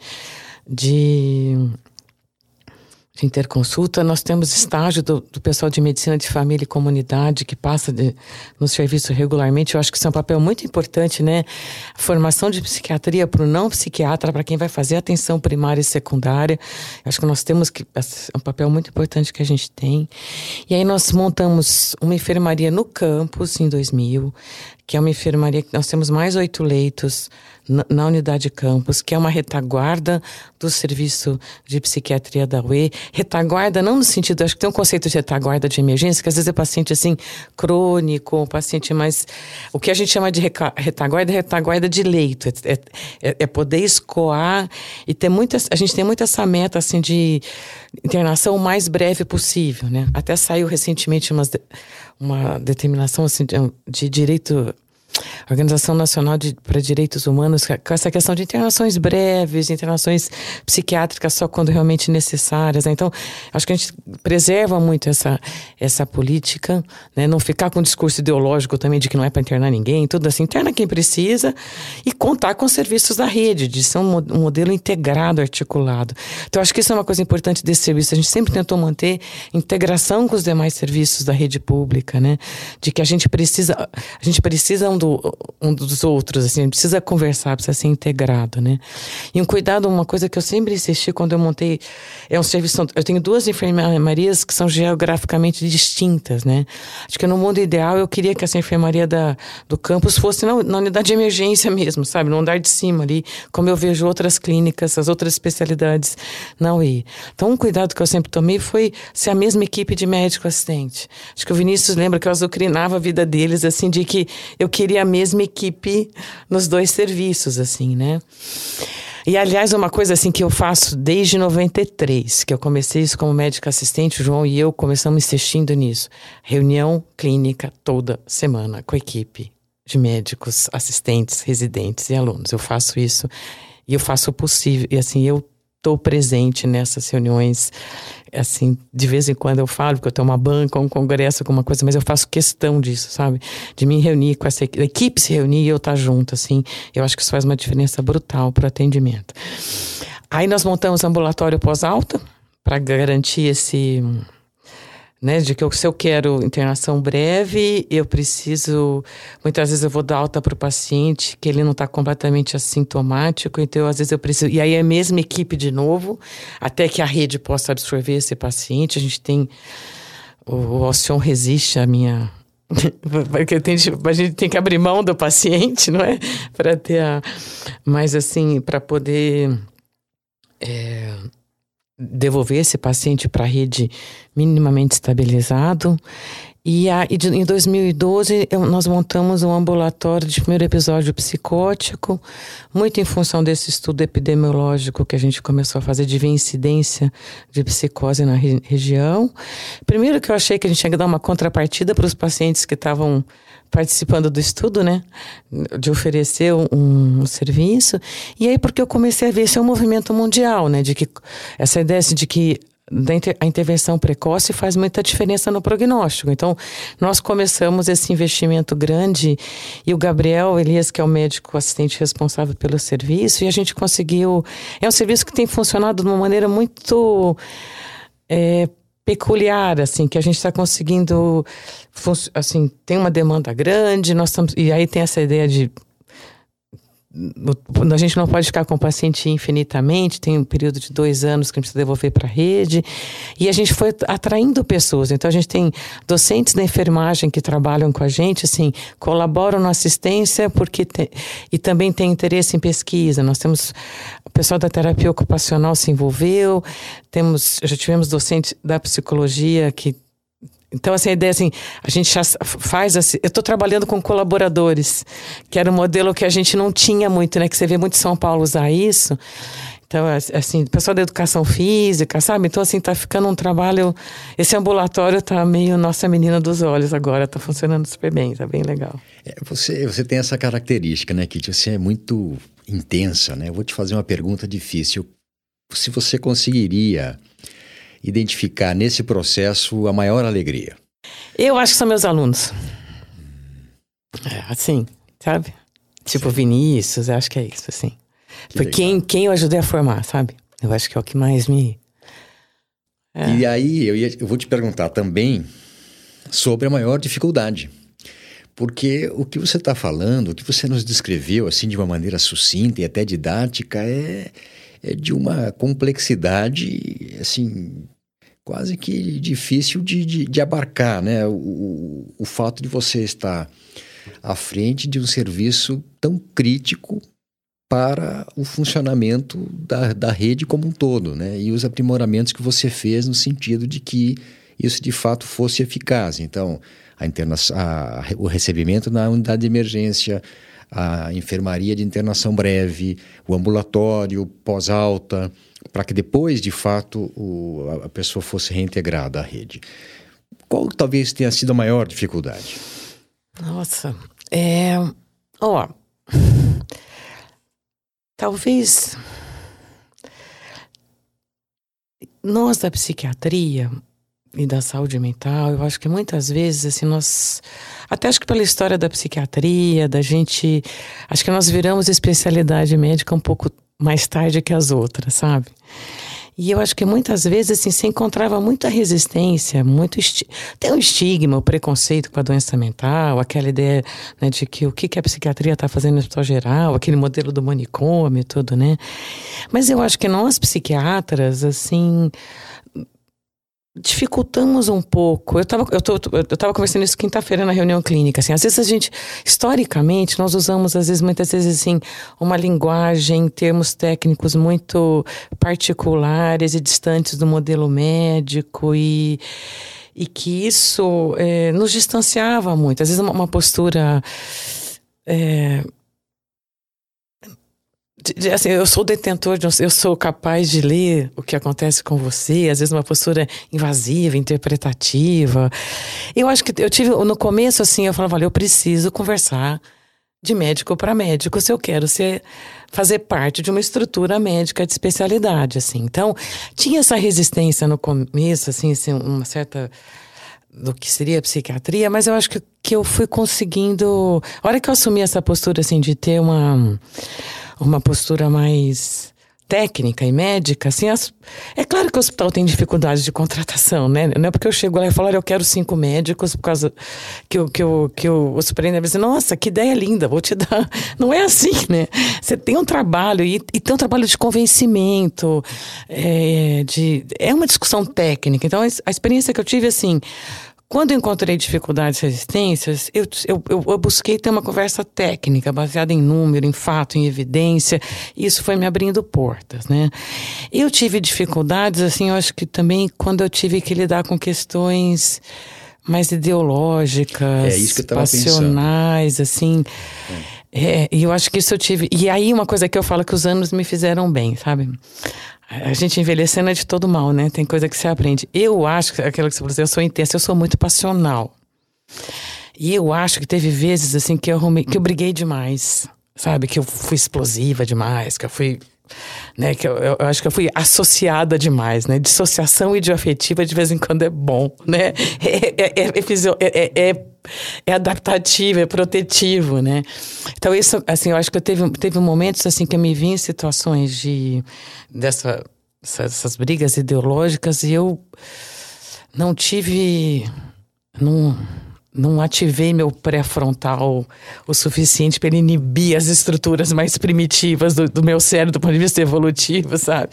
de de interconsulta. Nós temos estágio do, do, pessoal de medicina de família e comunidade que passa de, no serviço regularmente. Eu acho que isso é um papel muito importante, né? Formação de psiquiatria para o não psiquiatra, para quem vai fazer atenção primária e secundária. Eu acho que nós temos que. É um papel muito importante que a gente tem. E aí nós montamos uma enfermaria no campus em 2000 que é uma enfermaria que nós temos mais oito leitos na, na, unidade campus, que é uma retaguarda do serviço de psiquiatria da UE. Retaguarda não no sentido, acho que tem um conceito de retaguarda de emergência, que às vezes é paciente assim crônico, paciente mais o que a gente chama de retaguarda é retaguarda de leito, é, é, é poder escoar e ter muitas, a gente tem muito essa meta assim de internação o mais breve possível, né? Até saiu recentemente umas uma determinação assim, de, de direito Organização Nacional de, para Direitos Humanos, com essa questão de internações breves, internações psiquiátricas só quando realmente necessárias. Né? Então, acho que a gente preserva muito essa, essa política, né? não ficar com um discurso ideológico também de que não é para internar ninguém, tudo assim, interna quem precisa e contar com os serviços da rede, de ser um, um modelo integrado, articulado. Então, acho que isso é uma coisa importante desse serviço. A gente sempre tentou manter integração com os demais serviços da rede pública, né? De que a gente precisa, a gente precisa um do, um dos outros, assim, precisa conversar, precisa ser integrado, né? E um cuidado, uma coisa que eu sempre insisti quando eu montei, é um serviço, eu tenho duas enfermarias que são geograficamente distintas, né? Acho que no mundo ideal eu queria que essa enfermaria da, do campus fosse na, na unidade de emergência mesmo, sabe? No andar de cima ali, como eu vejo outras clínicas, as outras especialidades na UI. Então, um cuidado que eu sempre tomei foi ser a mesma equipe de médico assistente. Acho que o Vinícius lembra que eu azucrinava a vida deles, assim, de que eu queria a mesma equipe nos dois serviços, assim, né? E, aliás, uma coisa assim que eu faço desde 93, que eu comecei isso como médica assistente, o João e eu começamos insistindo nisso. Reunião clínica toda semana com a equipe de médicos, assistentes, residentes e alunos. Eu faço isso e eu faço o possível. E assim, eu estou presente nessas reuniões. Assim, de vez em quando eu falo, porque eu tenho uma banca, um congresso, alguma coisa, mas eu faço questão disso, sabe? De me reunir com essa equipe, a equipe se reunir e eu estar tá junto, assim. Eu acho que isso faz uma diferença brutal para o atendimento. Aí nós montamos ambulatório pós-alta para garantir esse né? De que eu, se eu quero internação breve, eu preciso. Muitas vezes eu vou dar alta para o paciente que ele não está completamente assintomático, então às vezes eu preciso. E aí é a mesma equipe de novo, até que a rede possa absorver esse paciente. A gente tem. O, Alcion resiste à minha. Porque tem, a gente tem que abrir mão do paciente, não é? Para ter a. Mas assim, para poder. É, devolver esse paciente para a rede minimamente estabilizado. E, a, e em 2012 eu, nós montamos um ambulatório de primeiro episódio psicótico, muito em função desse estudo epidemiológico que a gente começou a fazer de incidência de psicose na re, região. Primeiro que eu achei que a gente tinha que dar uma contrapartida para os pacientes que estavam participando do estudo, né? De oferecer um, um, serviço. E aí, porque eu comecei a ver esse é um movimento mundial, né? De que essa ideia assim, de que a intervenção precoce faz muita diferença no prognóstico. Então, nós começamos esse investimento grande e o Gabriel Elias, que é o médico assistente responsável pelo serviço, e a gente conseguiu. É um serviço que tem funcionado de uma maneira muito. É, peculiar, assim, que a gente está conseguindo, assim, tem uma demanda grande, nós estamos, e aí tem essa ideia de a gente não pode ficar com o paciente infinitamente, tem um período de dois anos que a gente precisa devolver para a rede. E a gente foi atraindo pessoas. Então, a gente tem docentes da enfermagem que trabalham com a gente, assim, colaboram na assistência porque e também tem interesse em pesquisa. Nós temos o pessoal da terapia ocupacional se envolveu, temos, já tivemos docentes da psicologia que então, assim, a ideia assim, a gente já faz assim. Eu estou trabalhando com colaboradores, que era um modelo que a gente não tinha muito, né? Que você vê muito São Paulo usar isso. Então, assim, pessoal da educação física, sabe? Então, assim, tá ficando um trabalho. Esse ambulatório tá meio nossa menina dos olhos agora, tá funcionando super bem, tá bem legal. É, você, você tem essa característica, né, Kitty? Você é muito intensa, né? Eu vou te fazer uma pergunta difícil. Se você conseguiria identificar nesse processo a maior alegria? Eu acho que são meus alunos. É, assim, sabe? Tipo Sim. Vinícius, acho que é isso, assim. Que Foi quem, quem eu ajudei a formar, sabe? Eu acho que é o que mais me. É. E aí, eu, ia, eu vou te perguntar também sobre a maior dificuldade. Porque o que você está falando, o que você nos descreveu, assim, de uma maneira sucinta e até didática, é, é de uma complexidade, assim, quase que difícil de, de, de abarcar, né? O, o, fato de você estar à frente de um serviço tão crítico para o funcionamento da, da rede como um todo, né? E os aprimoramentos que você fez no sentido de que isso de fato fosse eficaz. Então, a interna a, o recebimento na unidade de emergência, a enfermaria de internação breve, o ambulatório pós-alta, para que depois, de fato, o, a pessoa fosse reintegrada à rede. Qual talvez tenha sido a maior dificuldade? Nossa, é. Ó. Talvez. Nós da psiquiatria e da saúde mental, eu acho que muitas vezes, assim, nós. Até acho que pela história da psiquiatria, da gente. Acho que nós viramos especialidade médica um pouco mais tarde que as outras, sabe? E eu acho que muitas vezes assim, se encontrava muita resistência, muito tem um estigma, o preconceito com a doença mental, aquela ideia né, de que o que, que a psiquiatria está fazendo no hospital geral, aquele modelo do manicômio e tudo, né? Mas eu acho que nós psiquiatras, assim, dificultamos um pouco. Eu estava eu eu tava conversando isso quinta-feira na reunião clínica. Assim, às vezes a gente, historicamente, nós usamos, às vezes, muitas vezes, assim, uma linguagem, termos técnicos muito particulares e distantes do modelo médico e e que isso é, nos distanciava muito. Às vezes uma, uma postura é, assim, eu sou detentor, de, eu sou capaz de ler o que acontece com você, às vezes uma postura invasiva, interpretativa. Eu acho que eu tive, no começo, assim, eu falava, olha, eu preciso conversar de médico para médico se eu quero ser fazer parte de uma estrutura médica de especialidade, assim. Então, tinha essa resistência no começo, assim, assim uma certa do que seria psiquiatria, mas eu acho que, que eu fui conseguindo. A hora que eu assumi essa postura, assim, de ter uma, uma postura mais técnica e médica, assim, as... é claro que o hospital tem dificuldades de contratação, né? Não é porque eu chego lá e falo, eu quero cinco médicos por causa que, eu, que, eu, que eu, o superintendente vai dizer, nossa, que ideia linda, vou te dar. Não é assim, né? Você tem um trabalho e, e tem um trabalho de convencimento, é, de, é uma discussão técnica. Então, a experiência que eu tive, assim, quando eu encontrei dificuldades e resistências, eu, eu, eu, busquei ter uma conversa técnica, baseada em número, em fato, em evidência. Isso foi me abrindo portas, né? Eu tive dificuldades, assim, eu acho que também quando eu tive que lidar com questões mais ideológicas, é passionais, pensando. assim. É, e eu acho que isso eu tive. E aí, uma coisa que eu falo que os anos me fizeram bem, sabe? A gente envelhecendo é de todo mal, né? Tem coisa que você aprende. Eu acho que aquilo que você falou, eu sou intensa, eu sou muito passional. E eu acho que teve vezes assim que eu arrumei, que eu briguei demais, sabe? Que eu fui explosiva demais, que eu fui né, que eu, eu, acho que eu fui associada demais, né? Dissociação idioafetiva de vez em quando é bom, né? É, é, é, é, é adaptativo, é protetivo, né? Então isso, assim, eu acho que eu teve, teve momentos assim que eu me vi em situações de dessa essas brigas ideológicas e eu não tive não não ativei meu pré-frontal o suficiente para inibir as estruturas mais primitivas do, do, meu cérebro do ponto de vista evolutivo, sabe?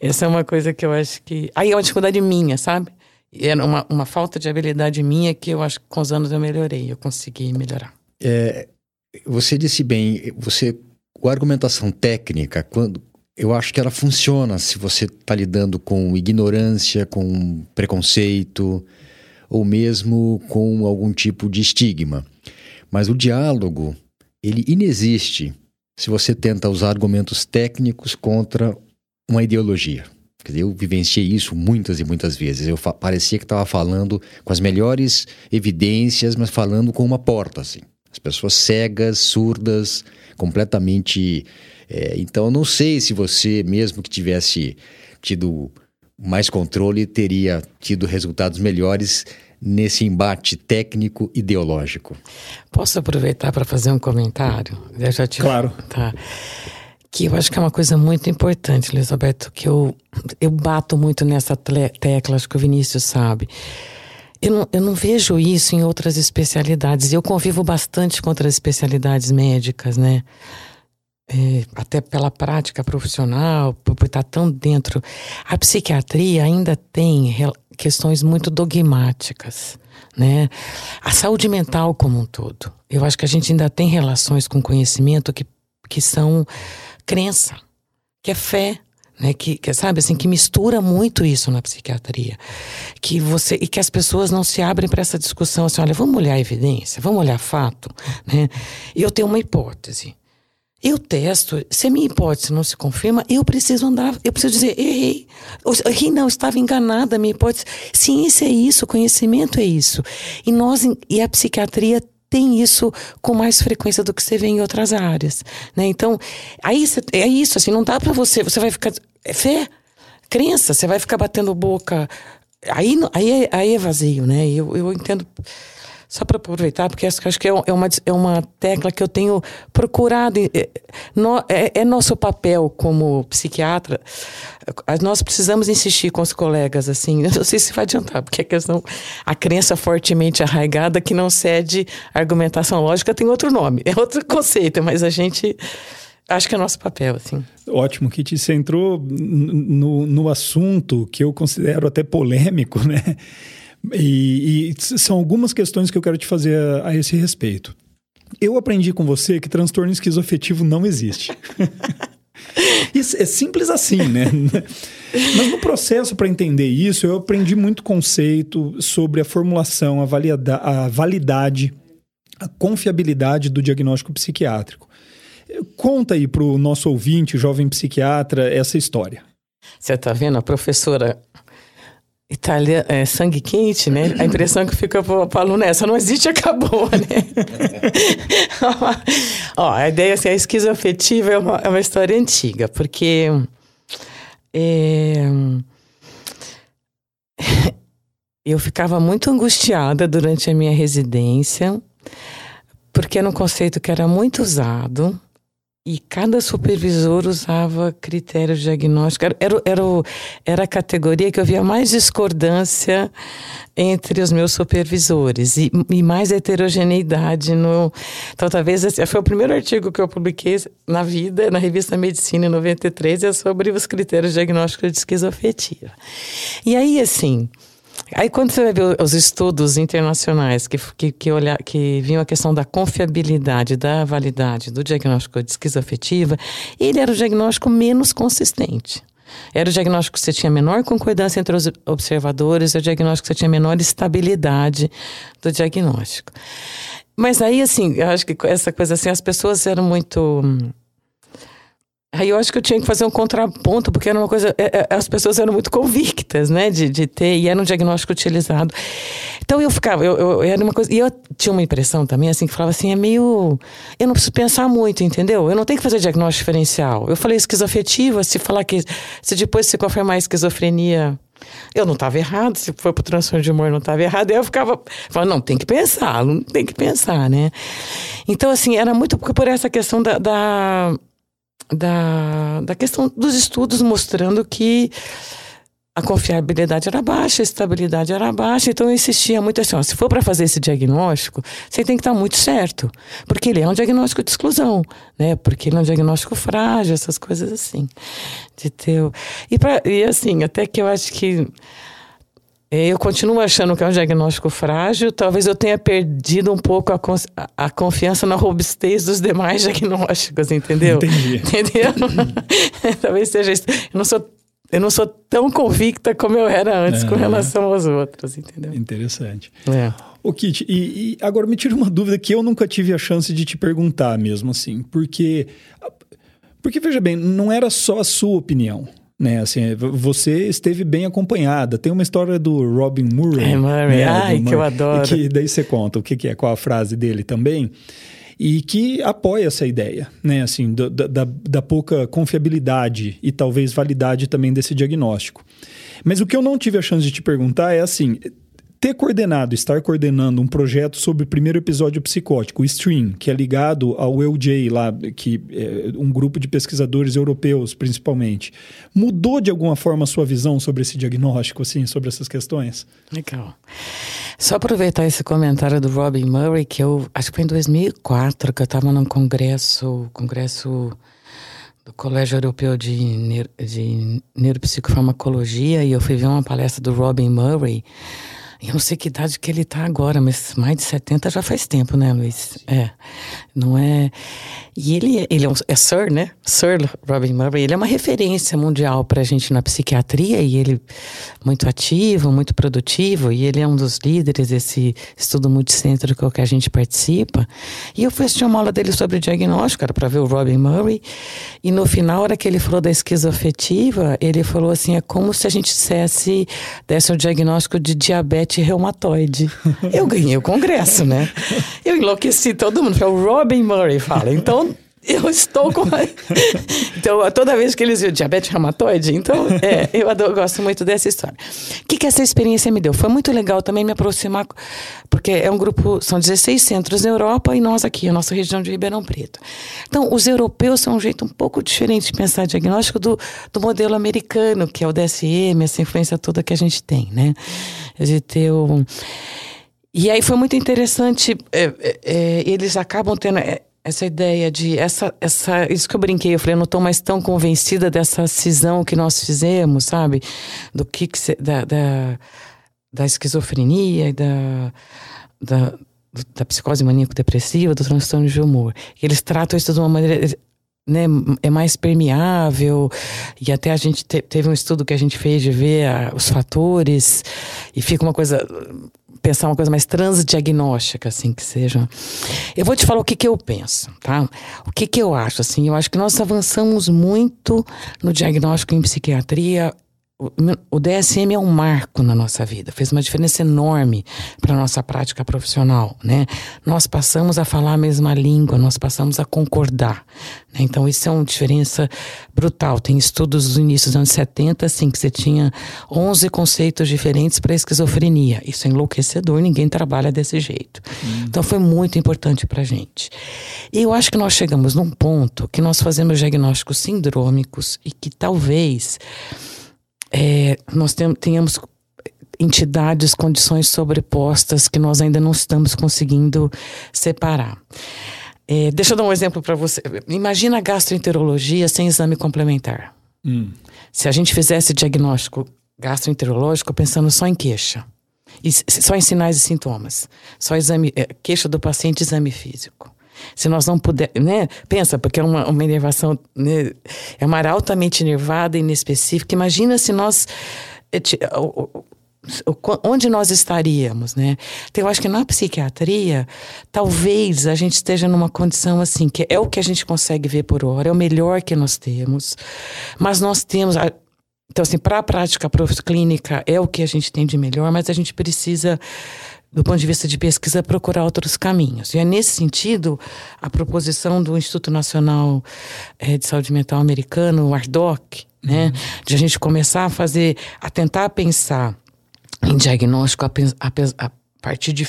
Essa é uma coisa que eu acho que. Aí é uma dificuldade minha, sabe? Era uma, uma falta de habilidade minha que eu acho que com os anos eu melhorei, eu consegui melhorar. É, você disse bem, você. A argumentação técnica, quando, eu acho que ela funciona se você está lidando com ignorância, com preconceito ou mesmo com algum tipo de estigma. Mas o diálogo, ele inexiste se você tenta usar argumentos técnicos contra uma ideologia. Quer dizer, eu vivenciei isso muitas e muitas vezes. Eu parecia que estava falando com as melhores evidências, mas falando com uma porta, assim. As pessoas cegas, surdas, completamente. É, então, eu não sei se você, mesmo que tivesse tido mais controle teria tido resultados melhores nesse embate técnico ideológico. Posso aproveitar para fazer um comentário? Eu já te... Claro. Tá. Que eu acho que é uma coisa muito importante, Elisabeto, que eu, eu bato muito nessa tecla, acho que o Vinícius sabe. Eu não, eu não vejo isso em outras especialidades. Eu convivo bastante com outras especialidades médicas, né? É, até pela prática profissional, por, estar tão dentro, a psiquiatria ainda tem questões muito dogmáticas, né? A saúde mental como um todo. Eu acho que a gente ainda tem relações com conhecimento que, que são crença, que é fé, né, que, que, sabe assim que mistura muito isso na psiquiatria. Que você e que as pessoas não se abrem para essa discussão assim olha vamos olhar a evidência vamos olhar fato né? E eu tenho uma hipótese eu testo, se a minha hipótese não se confirma, eu preciso andar, eu preciso dizer, errei. Errei não, estava enganada a minha hipótese. Ciência é isso, conhecimento é isso. E nós, e a psiquiatria tem isso com mais frequência do que você vê em outras áreas, né? Então, aí é isso, assim, não dá para você, você vai ficar, é fé, crença, você vai ficar batendo boca, aí, aí, é, aí é vazio, né? Eu, eu entendo só para aproveitar, porque acho que é, é uma, é uma tecla que eu tenho procurado. É, é, é nosso papel como psiquiatra. Nós precisamos insistir com os colegas, assim. Eu não sei se vai adiantar, porque a questão, a crença fortemente arraigada que não cede argumentação lógica tem outro nome, é outro conceito, mas a gente. Acho que é nosso papel, assim. Ótimo, Kitty. Você entrou no, no assunto que eu considero até polêmico, né? E, e, são algumas questões que eu quero te fazer a, a esse respeito. Eu aprendi com você que transtorno esquizoafetivo não existe. Isso é simples assim, né? Mas no processo para entender isso, eu aprendi muito conceito sobre a formulação, a, valida a validade, a confiabilidade do diagnóstico psiquiátrico. conta aí para o nosso ouvinte, jovem psiquiatra, essa história. Você está vendo a professora italiana, é, sangue quente, né? A impressão que fica para aluno é essa, não existe, acabou, né? Ó, a ideia assim, a esquizoafetiva é uma, é uma história antiga, porque é, eu ficava muito angustiada durante a minha residência, porque era um conceito que era muito usado, e cada supervisor usava critérios diagnósticos. Era, era, era, a categoria que eu via mais discordância entre os meus supervisores e, e mais heterogeneidade no. Então, talvez esse foi o primeiro artigo que eu publiquei na vida, na revista Medicina em 93, é sobre os critérios diagnósticos de esquizoafetiva. E aí, assim. Aí quando você vai ver os estudos internacionais que, que, que, olhar, que vinham a questão da confiabilidade, da validade do diagnóstico de esquizoafetiva, ele era o diagnóstico menos consistente. Era o diagnóstico que você tinha menor concordância entre os observadores, era o diagnóstico que você tinha menor estabilidade do diagnóstico. Mas aí, assim, eu acho que essa coisa assim, as pessoas eram muito Aí eu acho que eu tinha que fazer um contraponto, porque era uma coisa. É, é, as pessoas eram muito convictas, né, de, de ter, e era um diagnóstico utilizado. Então eu ficava, eu, eu, era uma coisa. E eu tinha uma impressão também, assim, que falava assim: é meio. Eu não preciso pensar muito, entendeu? Eu não tenho que fazer diagnóstico diferencial. Eu falei esquizoafetiva, se falar que. Se depois se confirmar a esquizofrenia eu não estava errado, se for para o transtorno de humor não estava errado, aí eu ficava, falando, não, tem que pensar, tem que pensar, né? Então, assim, era muito por essa questão da, da da, da questão dos estudos mostrando que a confiabilidade era baixa, a estabilidade era baixa, então eu insistia muito assim, ó, se for para fazer esse diagnóstico, você tem que estar muito certo, porque ele é um diagnóstico de exclusão, né? Porque ele é um diagnóstico frágil, essas coisas assim, de ter e, pra, e assim, até que eu acho que eu continuo achando que é um diagnóstico frágil. Talvez eu tenha perdido um pouco a, a confiança na robustez dos demais diagnósticos, entendeu? Entendi. Entendeu? Talvez seja isso. Eu não sou eu não sou tão convicta como eu era antes é. com relação aos outros, entendeu? Interessante. É. Ô, Kit, e, e, agora me tira uma dúvida que eu nunca tive a chance de te perguntar mesmo assim, porque porque veja bem, não era só a sua opinião né? Assim, você esteve bem acompanhada. Tem uma história do Robin Murray. É, Murray. Né? Ai, Murray, que eu adoro. Que daí você conta o que, que é, qual a frase dele também. E que apoia essa ideia, né? Assim, da, da, da pouca confiabilidade e talvez validade também desse diagnóstico. Mas o que eu não tive a chance de te perguntar é assim: ter coordenado, estar coordenando um projeto sobre o primeiro episódio psicótico, o STREAM, que é ligado ao EUJ lá, que é um grupo de pesquisadores europeus, principalmente, mudou de alguma forma a sua visão sobre esse diagnóstico, assim, sobre essas questões? Legal. Só aproveitar esse comentário do Robin Murray, que eu acho que foi em 2004 que eu estava num congresso, congresso do Colégio Europeu de, Neuro, de Neuropsicofarmacologia e eu fui ver uma palestra do Robin Murray eu não sei que idade que ele está agora, mas mais de 70 já faz tempo, né, Luiz? É. Não é. E ele, ele é, um, é Sir, né? Sir Robin Murray. Ele é uma referência mundial para a gente na psiquiatria e ele muito ativo, muito produtivo. E ele é um dos líderes desse estudo multicêntrico que a gente participa. E eu fui assistir uma aula dele sobre diagnóstico, era para ver o Robin Murray. E no final, hora que ele falou da esquizoafetiva, ele falou assim: é como se a gente dissesse, desse o diagnóstico de diabetes reumatoide. eu ganhei o congresso, né? Eu enlouqueci todo mundo. O Robin Murray fala. Então, eu estou com. então, toda vez que eles viram diabetes reumatoide, então, é, eu adoro, gosto muito dessa história. O que, que essa experiência me deu? Foi muito legal também me aproximar, porque é um grupo, são 16 centros na Europa e nós aqui, a nossa região de Ribeirão Preto. Então, os europeus são um jeito um pouco diferente de pensar diagnóstico do, do modelo americano, que é o DSM, essa influência toda que a gente tem, né? De ter. E aí foi muito interessante, é, é, é eles acabam tendo é, essa ideia de essa essa isso que eu brinquei eu falei eu não estou mais tão convencida dessa cisão que nós fizemos sabe do que, que da, da, da esquizofrenia e da, da da psicose maníaco-depressiva, do transtorno de humor. Eles tratam isso de uma maneira né, é mais permeável e até a gente te, teve um estudo que a gente fez de ver a, os fatores e fica uma coisa pensar uma coisa mais transdiagnóstica, assim, que seja. Eu vou te falar o que, que eu penso, tá? O que, que eu acho, assim, eu acho que nós avançamos muito no diagnóstico em psiquiatria o DSM é um marco na nossa vida, fez uma diferença enorme para a nossa prática profissional, né? Nós passamos a falar a mesma língua, nós passamos a concordar, né? Então isso é uma diferença brutal. Tem estudos dos inícios dos anos 70, assim, que você tinha 11 conceitos diferentes para esquizofrenia. Isso é enlouquecedor, ninguém trabalha desse jeito. Hum. Então foi muito importante para gente. E eu acho que nós chegamos num ponto que nós fazemos diagnósticos sindrômicos e que talvez é, nós tenhamos entidades, condições sobrepostas que nós ainda não estamos conseguindo separar. É, deixa eu dar um exemplo para você. Imagina a gastroenterologia sem exame complementar. Hum. Se a gente fizesse diagnóstico gastroenterológico pensando só em queixa, e só em sinais e sintomas, só exame, é, queixa do paciente, exame físico. Se nós não puder, né? Pensa, porque é uma, uma inervação, né? é uma área altamente nervada e inespecífica. Imagina se nós eh, onde nós estaríamos, né? Então, eu acho que na psiquiatria, talvez a gente esteja numa condição assim, que é o que a gente consegue ver por hora, é o melhor que nós temos, mas nós temos. Então, assim, para a prática clínica é o que a gente tem de melhor, mas a gente precisa do ponto de vista de pesquisa, procurar outros caminhos. E é nesse sentido a proposição do Instituto Nacional eh, de Saúde Mental Americano, o ARDOC, né, uhum. de a gente começar a fazer, a tentar pensar em diagnóstico a, a, a partir de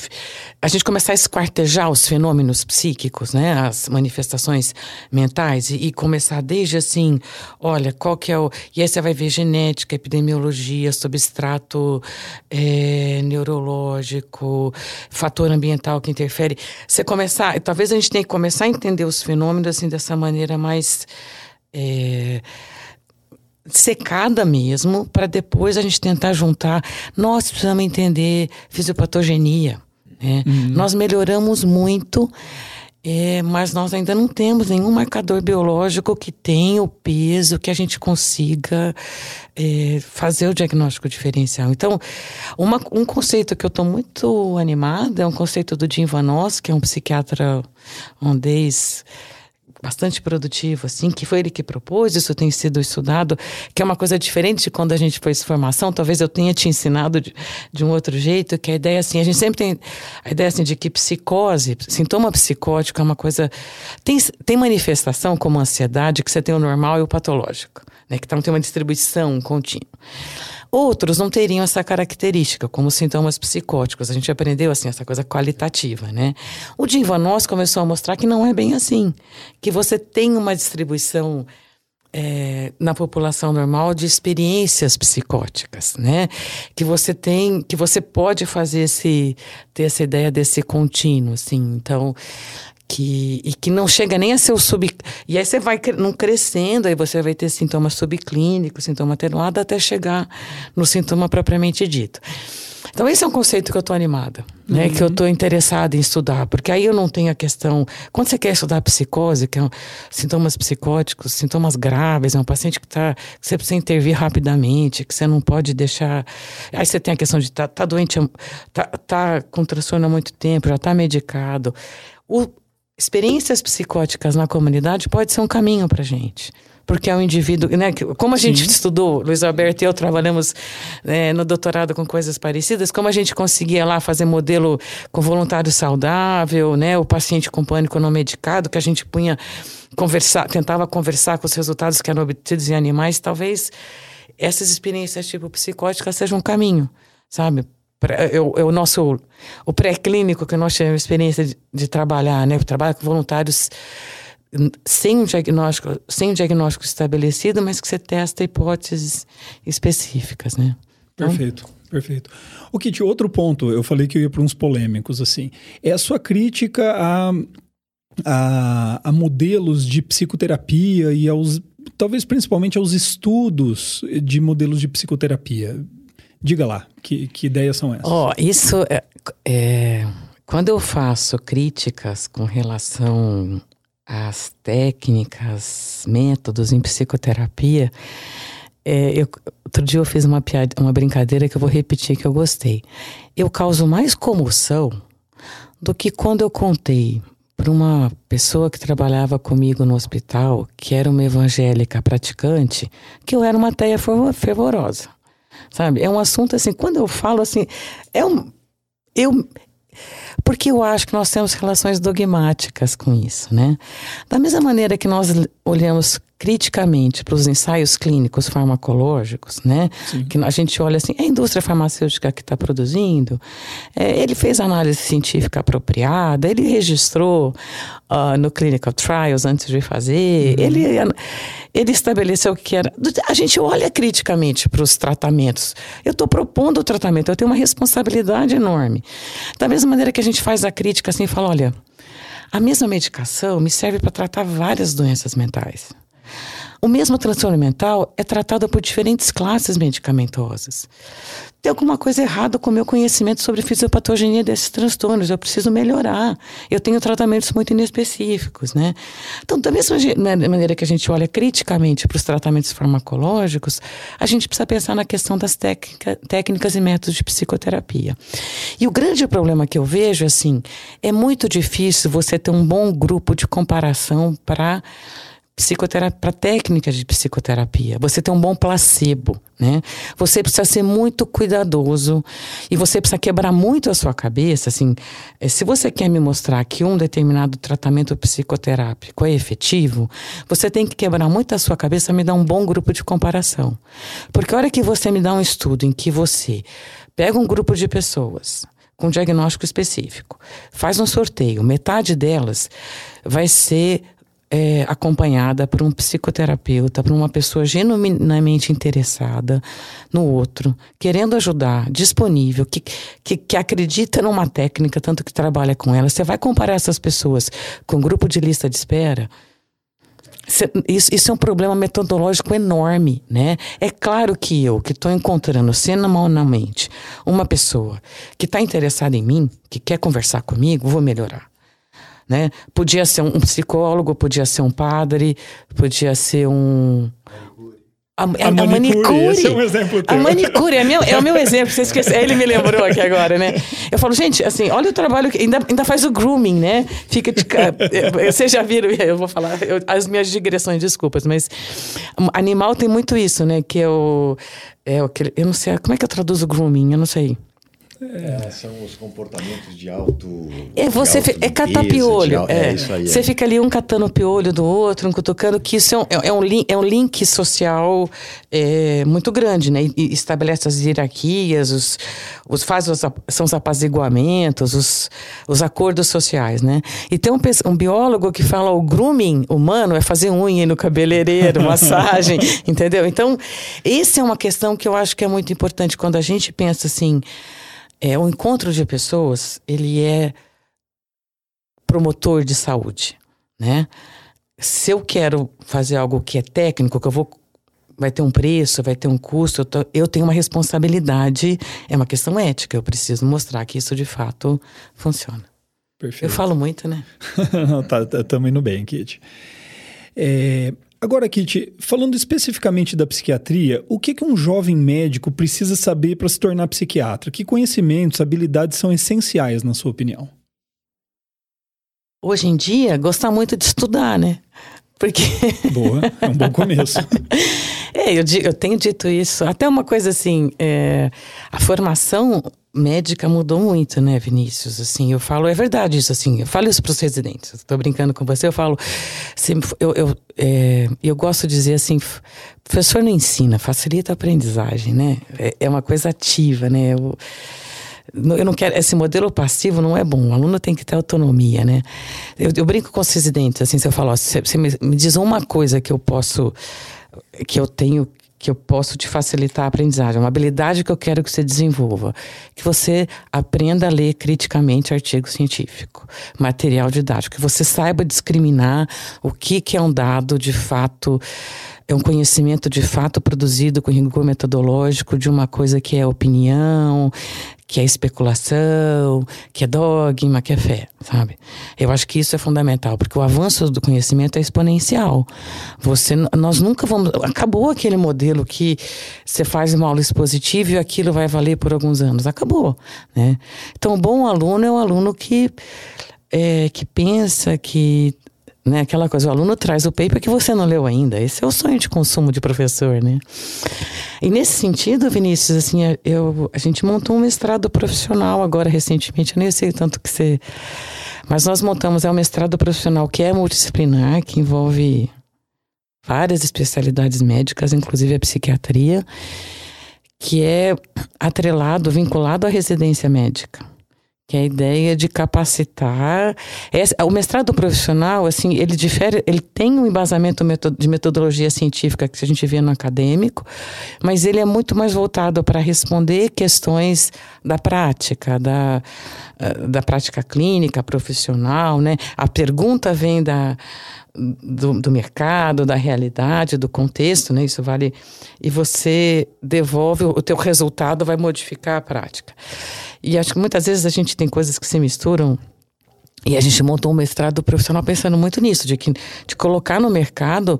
a gente começar a esquartejar os fenômenos psíquicos, né, as manifestações mentais e, e, começar desde assim, olha, qual que é o e aí você vai ver genética, epidemiologia, substrato é, neurológico, fator ambiental que interfere. Você começar, talvez a gente tenha que começar a entender os fenômenos assim dessa maneira mais é, secada mesmo, para depois a gente tentar juntar. Nós precisamos entender fisiopatogenia. Né? Uhum. Nós melhoramos muito, é, mas nós ainda não temos nenhum marcador biológico que tenha o peso que a gente consiga é, fazer o diagnóstico diferencial. Então, uma, um conceito que eu estou muito animada é um conceito do Jim Van Oss, que é um psiquiatra holandês bastante produtivo, assim, que foi ele que propôs, isso tem sido estudado, que é uma coisa diferente de quando a gente fez formação, talvez eu tenha te ensinado de, de um outro jeito, que a ideia, assim, a gente sempre tem a ideia, assim, de que psicose, sintoma psicótico é uma coisa... Tem, tem manifestação como ansiedade, que você tem o normal e o patológico, né, que então tem uma distribuição contínua. Outros não teriam essa característica, como sintomas psicóticos. A gente aprendeu assim essa coisa qualitativa, né? O Jim Noss começou a mostrar que não é bem assim, que você tem uma distribuição é, na população normal de experiências psicóticas, né? Que você tem, que você pode fazer esse ter essa ideia desse contínuo, assim. Então, que, e que não chega nem a ser o sub. E aí você vai não crescendo, aí você vai ter sintomas subclínicos, sintoma atenuado, até chegar no sintoma propriamente dito. Então, esse é um conceito que eu estou animada, né? Uhum. Que eu estou interessada em estudar, porque aí eu não tenho a questão. Quando você quer estudar psicose, que é um, sintomas psicóticos, sintomas graves, é um paciente que, tá, que você precisa intervir rapidamente, que você não pode deixar. Aí você tem a questão de tá, tá doente, tá, tá com transtorno há muito tempo, já está medicado. O, experiências psicóticas na comunidade pode ser um caminho para gente. Porque é um indivíduo, né? Como a gente Sim. estudou, Luiz Alberto e eu trabalhamos né, no doutorado com coisas parecidas, como a gente conseguia lá fazer modelo com voluntário saudável, né? O paciente com pânico não medicado, que a gente punha conversar, tentava conversar com os resultados que eram obtidos em animais, talvez essas experiências tipo psicóticas sejam um caminho, sabe? É o nosso o pré-clínico que nós tivemos experiência de, de trabalhar, né? Trabalho com voluntários sem um diagnóstico, sem um diagnóstico estabelecido, mas que você testa hipóteses específicas, né? Então, perfeito, perfeito. O Kit, outro ponto, eu falei que eu ia para uns polêmicos, assim, é a sua crítica a, a, a modelos de psicoterapia e aos, talvez principalmente aos estudos de modelos de psicoterapia. Diga lá, que, que ideias são essas? Ó, oh, isso é, é, Quando eu faço críticas com relação as técnicas, métodos em psicoterapia, é, eu, outro dia eu fiz uma, piada, uma brincadeira que eu vou repetir que eu gostei. Eu causo mais comoção do que quando eu contei para uma pessoa que trabalhava comigo no hospital, que era uma evangélica praticante, que eu era uma teia fervorosa. Sabe? É um assunto assim, quando eu falo assim, é um. Eu, porque eu acho que nós temos relações dogmáticas com isso, né? Da mesma maneira que nós olhamos criticamente para os ensaios clínicos farmacológicos, né? Sim. Que a gente olha assim, é a indústria farmacêutica que está produzindo, é, ele fez análise científica apropriada, ele registrou uh, no clinical trials antes de fazer, uhum. ele, ele estabeleceu o que era. A gente olha criticamente para os tratamentos. Eu estou propondo o tratamento, eu tenho uma responsabilidade enorme. Da mesma maneira que a gente faz a crítica assim, fala, olha, a mesma medicação me serve para tratar várias doenças mentais. O mesmo transtorno mental é tratado por diferentes classes medicamentosas. Tem alguma coisa errada com o meu conhecimento sobre fisiopatogenia desses transtornos. Eu preciso melhorar. Eu tenho tratamentos muito inespecíficos, né? Então, da mesma maneira que a gente olha criticamente para os tratamentos farmacológicos, a gente precisa pensar na questão das técnica, técnicas e métodos de psicoterapia. E o grande problema que eu vejo, assim, é muito difícil você ter um bom grupo de comparação para psicoterapia, para técnicas de psicoterapia. Você tem um bom placebo, né? Você precisa ser muito cuidadoso e você precisa quebrar muito a sua cabeça, assim, eh, se você quer me mostrar que um determinado tratamento psicoterápico é efetivo, você tem que quebrar muito a sua cabeça, me dar um bom grupo de comparação. Porque a hora que você me dá um estudo em que você pega um grupo de pessoas com diagnóstico específico, faz um sorteio, metade delas vai ser é, acompanhada por um psicoterapeuta, por uma pessoa genuinamente interessada no outro, querendo ajudar, disponível, que, que, que, acredita numa técnica, tanto que trabalha com ela. Você vai comparar essas pessoas com um grupo de lista de espera? Isso, isso, é um problema metodológico enorme, né? É claro que eu, que estou encontrando semanalmente uma pessoa que está interessada em mim, que quer conversar comigo, vou melhorar né? Podia ser um psicólogo, podia ser um padre, podia ser um a, a, a, manicure, manicure. Esse é um exemplo teu. A manicure é, meu, é o meu exemplo. Você esqueceu. Ele me lembrou aqui agora, né? Eu falo, gente, assim, olha o trabalho que ainda, ainda faz o grooming, né? Fica de, Vocês já viram? Eu vou falar eu, as minhas digressões, desculpas, mas animal tem muito isso, né? Que é o, é o que eu não sei como é que eu traduzo grooming, eu não sei. É. são os comportamentos de alto. É você alto é catar piolho. É, é, isso aí. Você é. fica ali um catando piolho do outro, um cutucando, que isso é um, é, é um, link, é um link social é, muito grande, né? E estabelece as hierarquias, os, os faz os, são os apaziguamentos, os, os acordos sociais, né? E tem um, um biólogo que fala o grooming humano é fazer unha no cabeleireiro, massagem, entendeu? Então, essa é uma questão que eu acho que é muito importante quando a gente pensa assim é, o encontro de pessoas, ele é promotor de saúde, né? Se eu quero fazer algo que é técnico, que eu vou vai ter um preço, vai ter um custo, eu, tô, eu tenho uma responsabilidade, é uma questão ética, eu preciso mostrar que isso de fato funciona. Perfeito. Eu falo muito, né? tá, tá, tamo indo bem, Kit. É, Agora, Kit, falando especificamente da psiquiatria, o que, que um jovem médico precisa saber para se tornar psiquiatra? Que conhecimentos, habilidades são essenciais, na sua opinião? Hoje em dia, gostar muito de estudar, né? Porque. Boa, é um bom começo. é, eu, eu, tenho dito isso. Até uma coisa assim: é, a formação médica mudou muito, né, Vinícius? Assim, eu falo, é verdade isso, assim, eu falo isso para os residentes. Estou brincando com você, eu falo, eu, eu, é, eu gosto de dizer assim, professor não ensina, facilita a aprendizagem, né? É, é uma coisa ativa, né? Eu, eu não quero esse modelo passivo não é bom o aluno tem que ter autonomia né eu, eu brinco com os residentes assim se eu falo você me, me diz uma coisa que eu posso que eu tenho que eu posso te facilitar a aprendizagem, uma habilidade que eu quero que você desenvolva, que você aprenda a ler criticamente artigo científico, material didático, que você saiba discriminar o que, que é um dado de fato, é um conhecimento de fato produzido com rigor metodológico de uma coisa que é opinião, que é especulação, que é dogma, que é fé, sabe? Eu acho que isso é fundamental, porque o avanço do conhecimento é exponencial. Você, nós nunca vamos. Acabou aquele modelo que você faz uma aula expositiva e aquilo vai valer por alguns anos. Acabou, né? Então, o bom aluno é o aluno que é, que pensa, que né? Aquela coisa, o aluno traz o paper que você não leu ainda. Esse é o sonho de consumo de professor, né? E nesse sentido, Vinícius, assim, eu, a gente montou um mestrado profissional agora recentemente. Eu nem sei tanto que você, mas nós montamos é um mestrado profissional que é multidisciplinar, que envolve várias especialidades médicas, inclusive a psiquiatria, que é atrelado, vinculado à residência médica que é a ideia de capacitar. o mestrado profissional, assim, ele difere, ele tem um embasamento de metodologia científica que a gente vê no acadêmico, mas ele é muito mais voltado para responder questões da prática, da, eh, da prática clínica, profissional, né? A pergunta vem da do, do, mercado, da realidade, do contexto, né? Isso vale. E você devolve, o teu resultado vai modificar a prática. E acho que muitas vezes a gente tem coisas que se misturam. E a gente montou um mestrado profissional pensando muito nisso, de, que, de colocar no mercado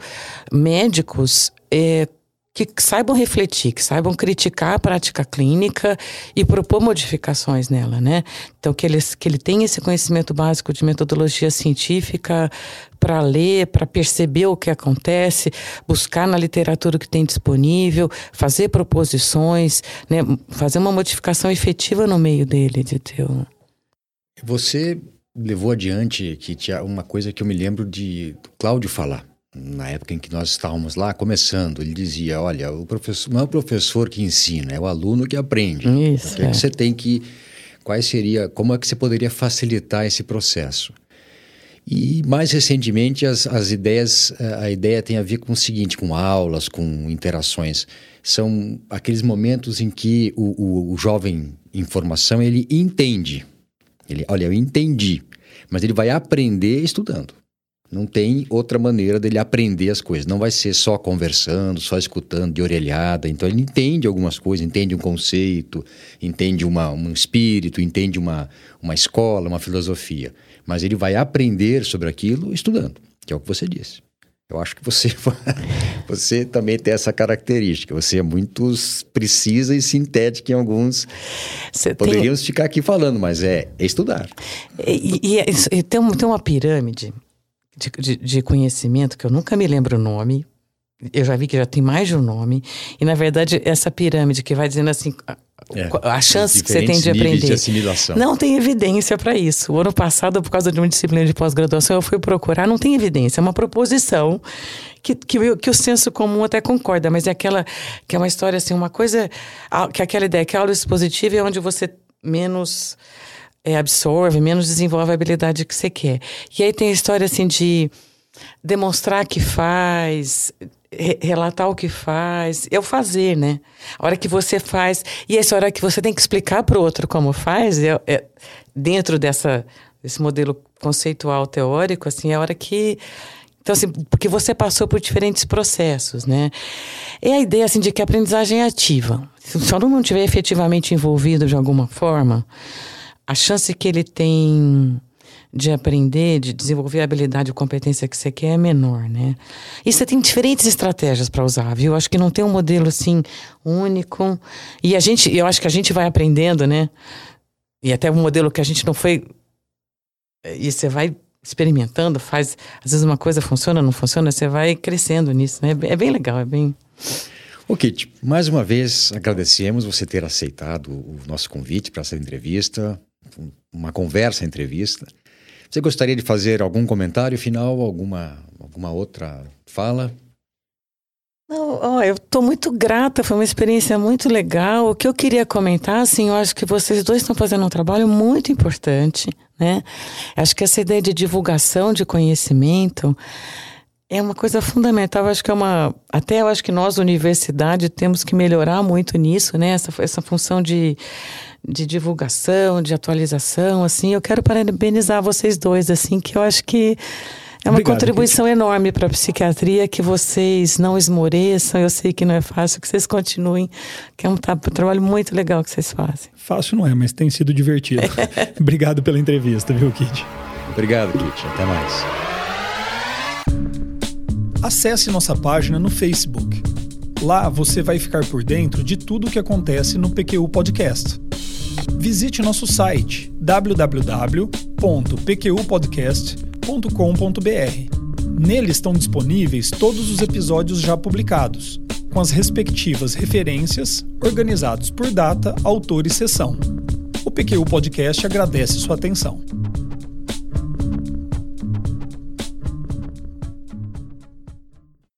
médicos é, que saibam refletir, que saibam criticar a prática clínica e propor modificações nela, né? Então que eles que ele tenha esse conhecimento básico de metodologia científica para ler, para perceber o que acontece, buscar na literatura o que tem disponível, fazer proposições, né? Fazer uma modificação efetiva no meio dele, de teu. Você levou adiante que tinha uma coisa que eu me lembro de Cláudio falar na época em que nós estávamos lá começando, ele dizia: olha, o professor não é o professor que ensina, é o aluno que aprende. Isso. O que, é. que você tem que. Quais seria. Como é que você poderia facilitar esse processo? E mais recentemente as, as ideias, a ideia tem a ver com o seguinte, com aulas, com interações. São aqueles momentos em que o, o, o jovem em formação ele entende. Ele, olha, eu entendi, mas ele vai aprender estudando. Não tem outra maneira dele aprender as coisas. Não vai ser só conversando, só escutando de orelhada. Então ele entende algumas coisas, entende um conceito, entende uma, um espírito, entende uma, uma escola, uma filosofia. Mas ele vai aprender sobre aquilo estudando, que é o que você disse. Eu acho que você, você também tem essa característica. Você é muito precisa e sintética em alguns. Você Poderíamos tem... ficar aqui falando, mas é, é estudar. E, e, é e tem, tem uma pirâmide de, de, de conhecimento, que eu nunca me lembro o nome, eu já vi que já tem mais de um nome. E, na verdade, essa pirâmide que vai dizendo assim. É, a chance que você tem de aprender. De assimilação. Não tem evidência para isso. O ano passado, por causa de uma disciplina de pós-graduação, eu fui procurar, não tem evidência. É uma proposição que, que, que, o senso comum até concorda, mas é aquela que é uma história assim, uma coisa. Que é aquela ideia que a aula expositiva é onde você menos é, absorve, menos desenvolve a habilidade que você quer. E aí tem a história assim de demonstrar que faz, re relatar o que faz, é o fazer, né? A hora que você faz, e essa hora que você tem que explicar para o outro como faz, é, é, dentro dessa, desse modelo conceitual teórico, assim, é a hora que então, assim, porque você passou por diferentes processos, né? É a ideia, assim, de que a aprendizagem é ativa. Se o aluno não estiver efetivamente envolvido de alguma forma, a chance que ele tem de aprender, de desenvolver a habilidade e competência que você quer é menor, né? E você tem diferentes estratégias para usar, viu? Acho que não tem um modelo assim único. E a gente, eu acho que a gente vai aprendendo, né? E até um modelo que a gente não foi e você vai experimentando, faz, às vezes uma coisa funciona, não funciona, você vai crescendo nisso, né? É bem legal, é bem O Kit, mais uma vez agradecemos você ter aceitado o nosso convite para essa entrevista uma conversa, entrevista. Você gostaria de fazer algum comentário final, alguma, alguma outra fala? Não, oh, eu estou muito grata, foi uma experiência muito legal. O que eu queria comentar, assim, eu acho que vocês dois estão fazendo um trabalho muito importante, né? Acho que essa ideia de divulgação de conhecimento é uma coisa fundamental. Acho que é uma. Até eu acho que nós, universidade, temos que melhorar muito nisso, né? Essa, essa função de de divulgação, de atualização, assim, eu quero parabenizar vocês dois, assim, que eu acho que É uma Obrigado, contribuição enorme para a psiquiatria que vocês não esmoreçam. Eu sei que não é fácil, que vocês continuem, que é um, tá, um trabalho muito legal que vocês fazem. Fácil não é, mas tem sido divertido. Obrigado pela entrevista, viu, Kit? Obrigado, Kit. Até mais. Acesse nossa página no Facebook. Lá você vai ficar por dentro de tudo o que acontece no PQU Podcast. Visite nosso site www.pqpodcast.com.br. Nele estão disponíveis todos os episódios já publicados, com as respectivas referências, organizados por data, autor e sessão. O PQU Podcast agradece sua atenção.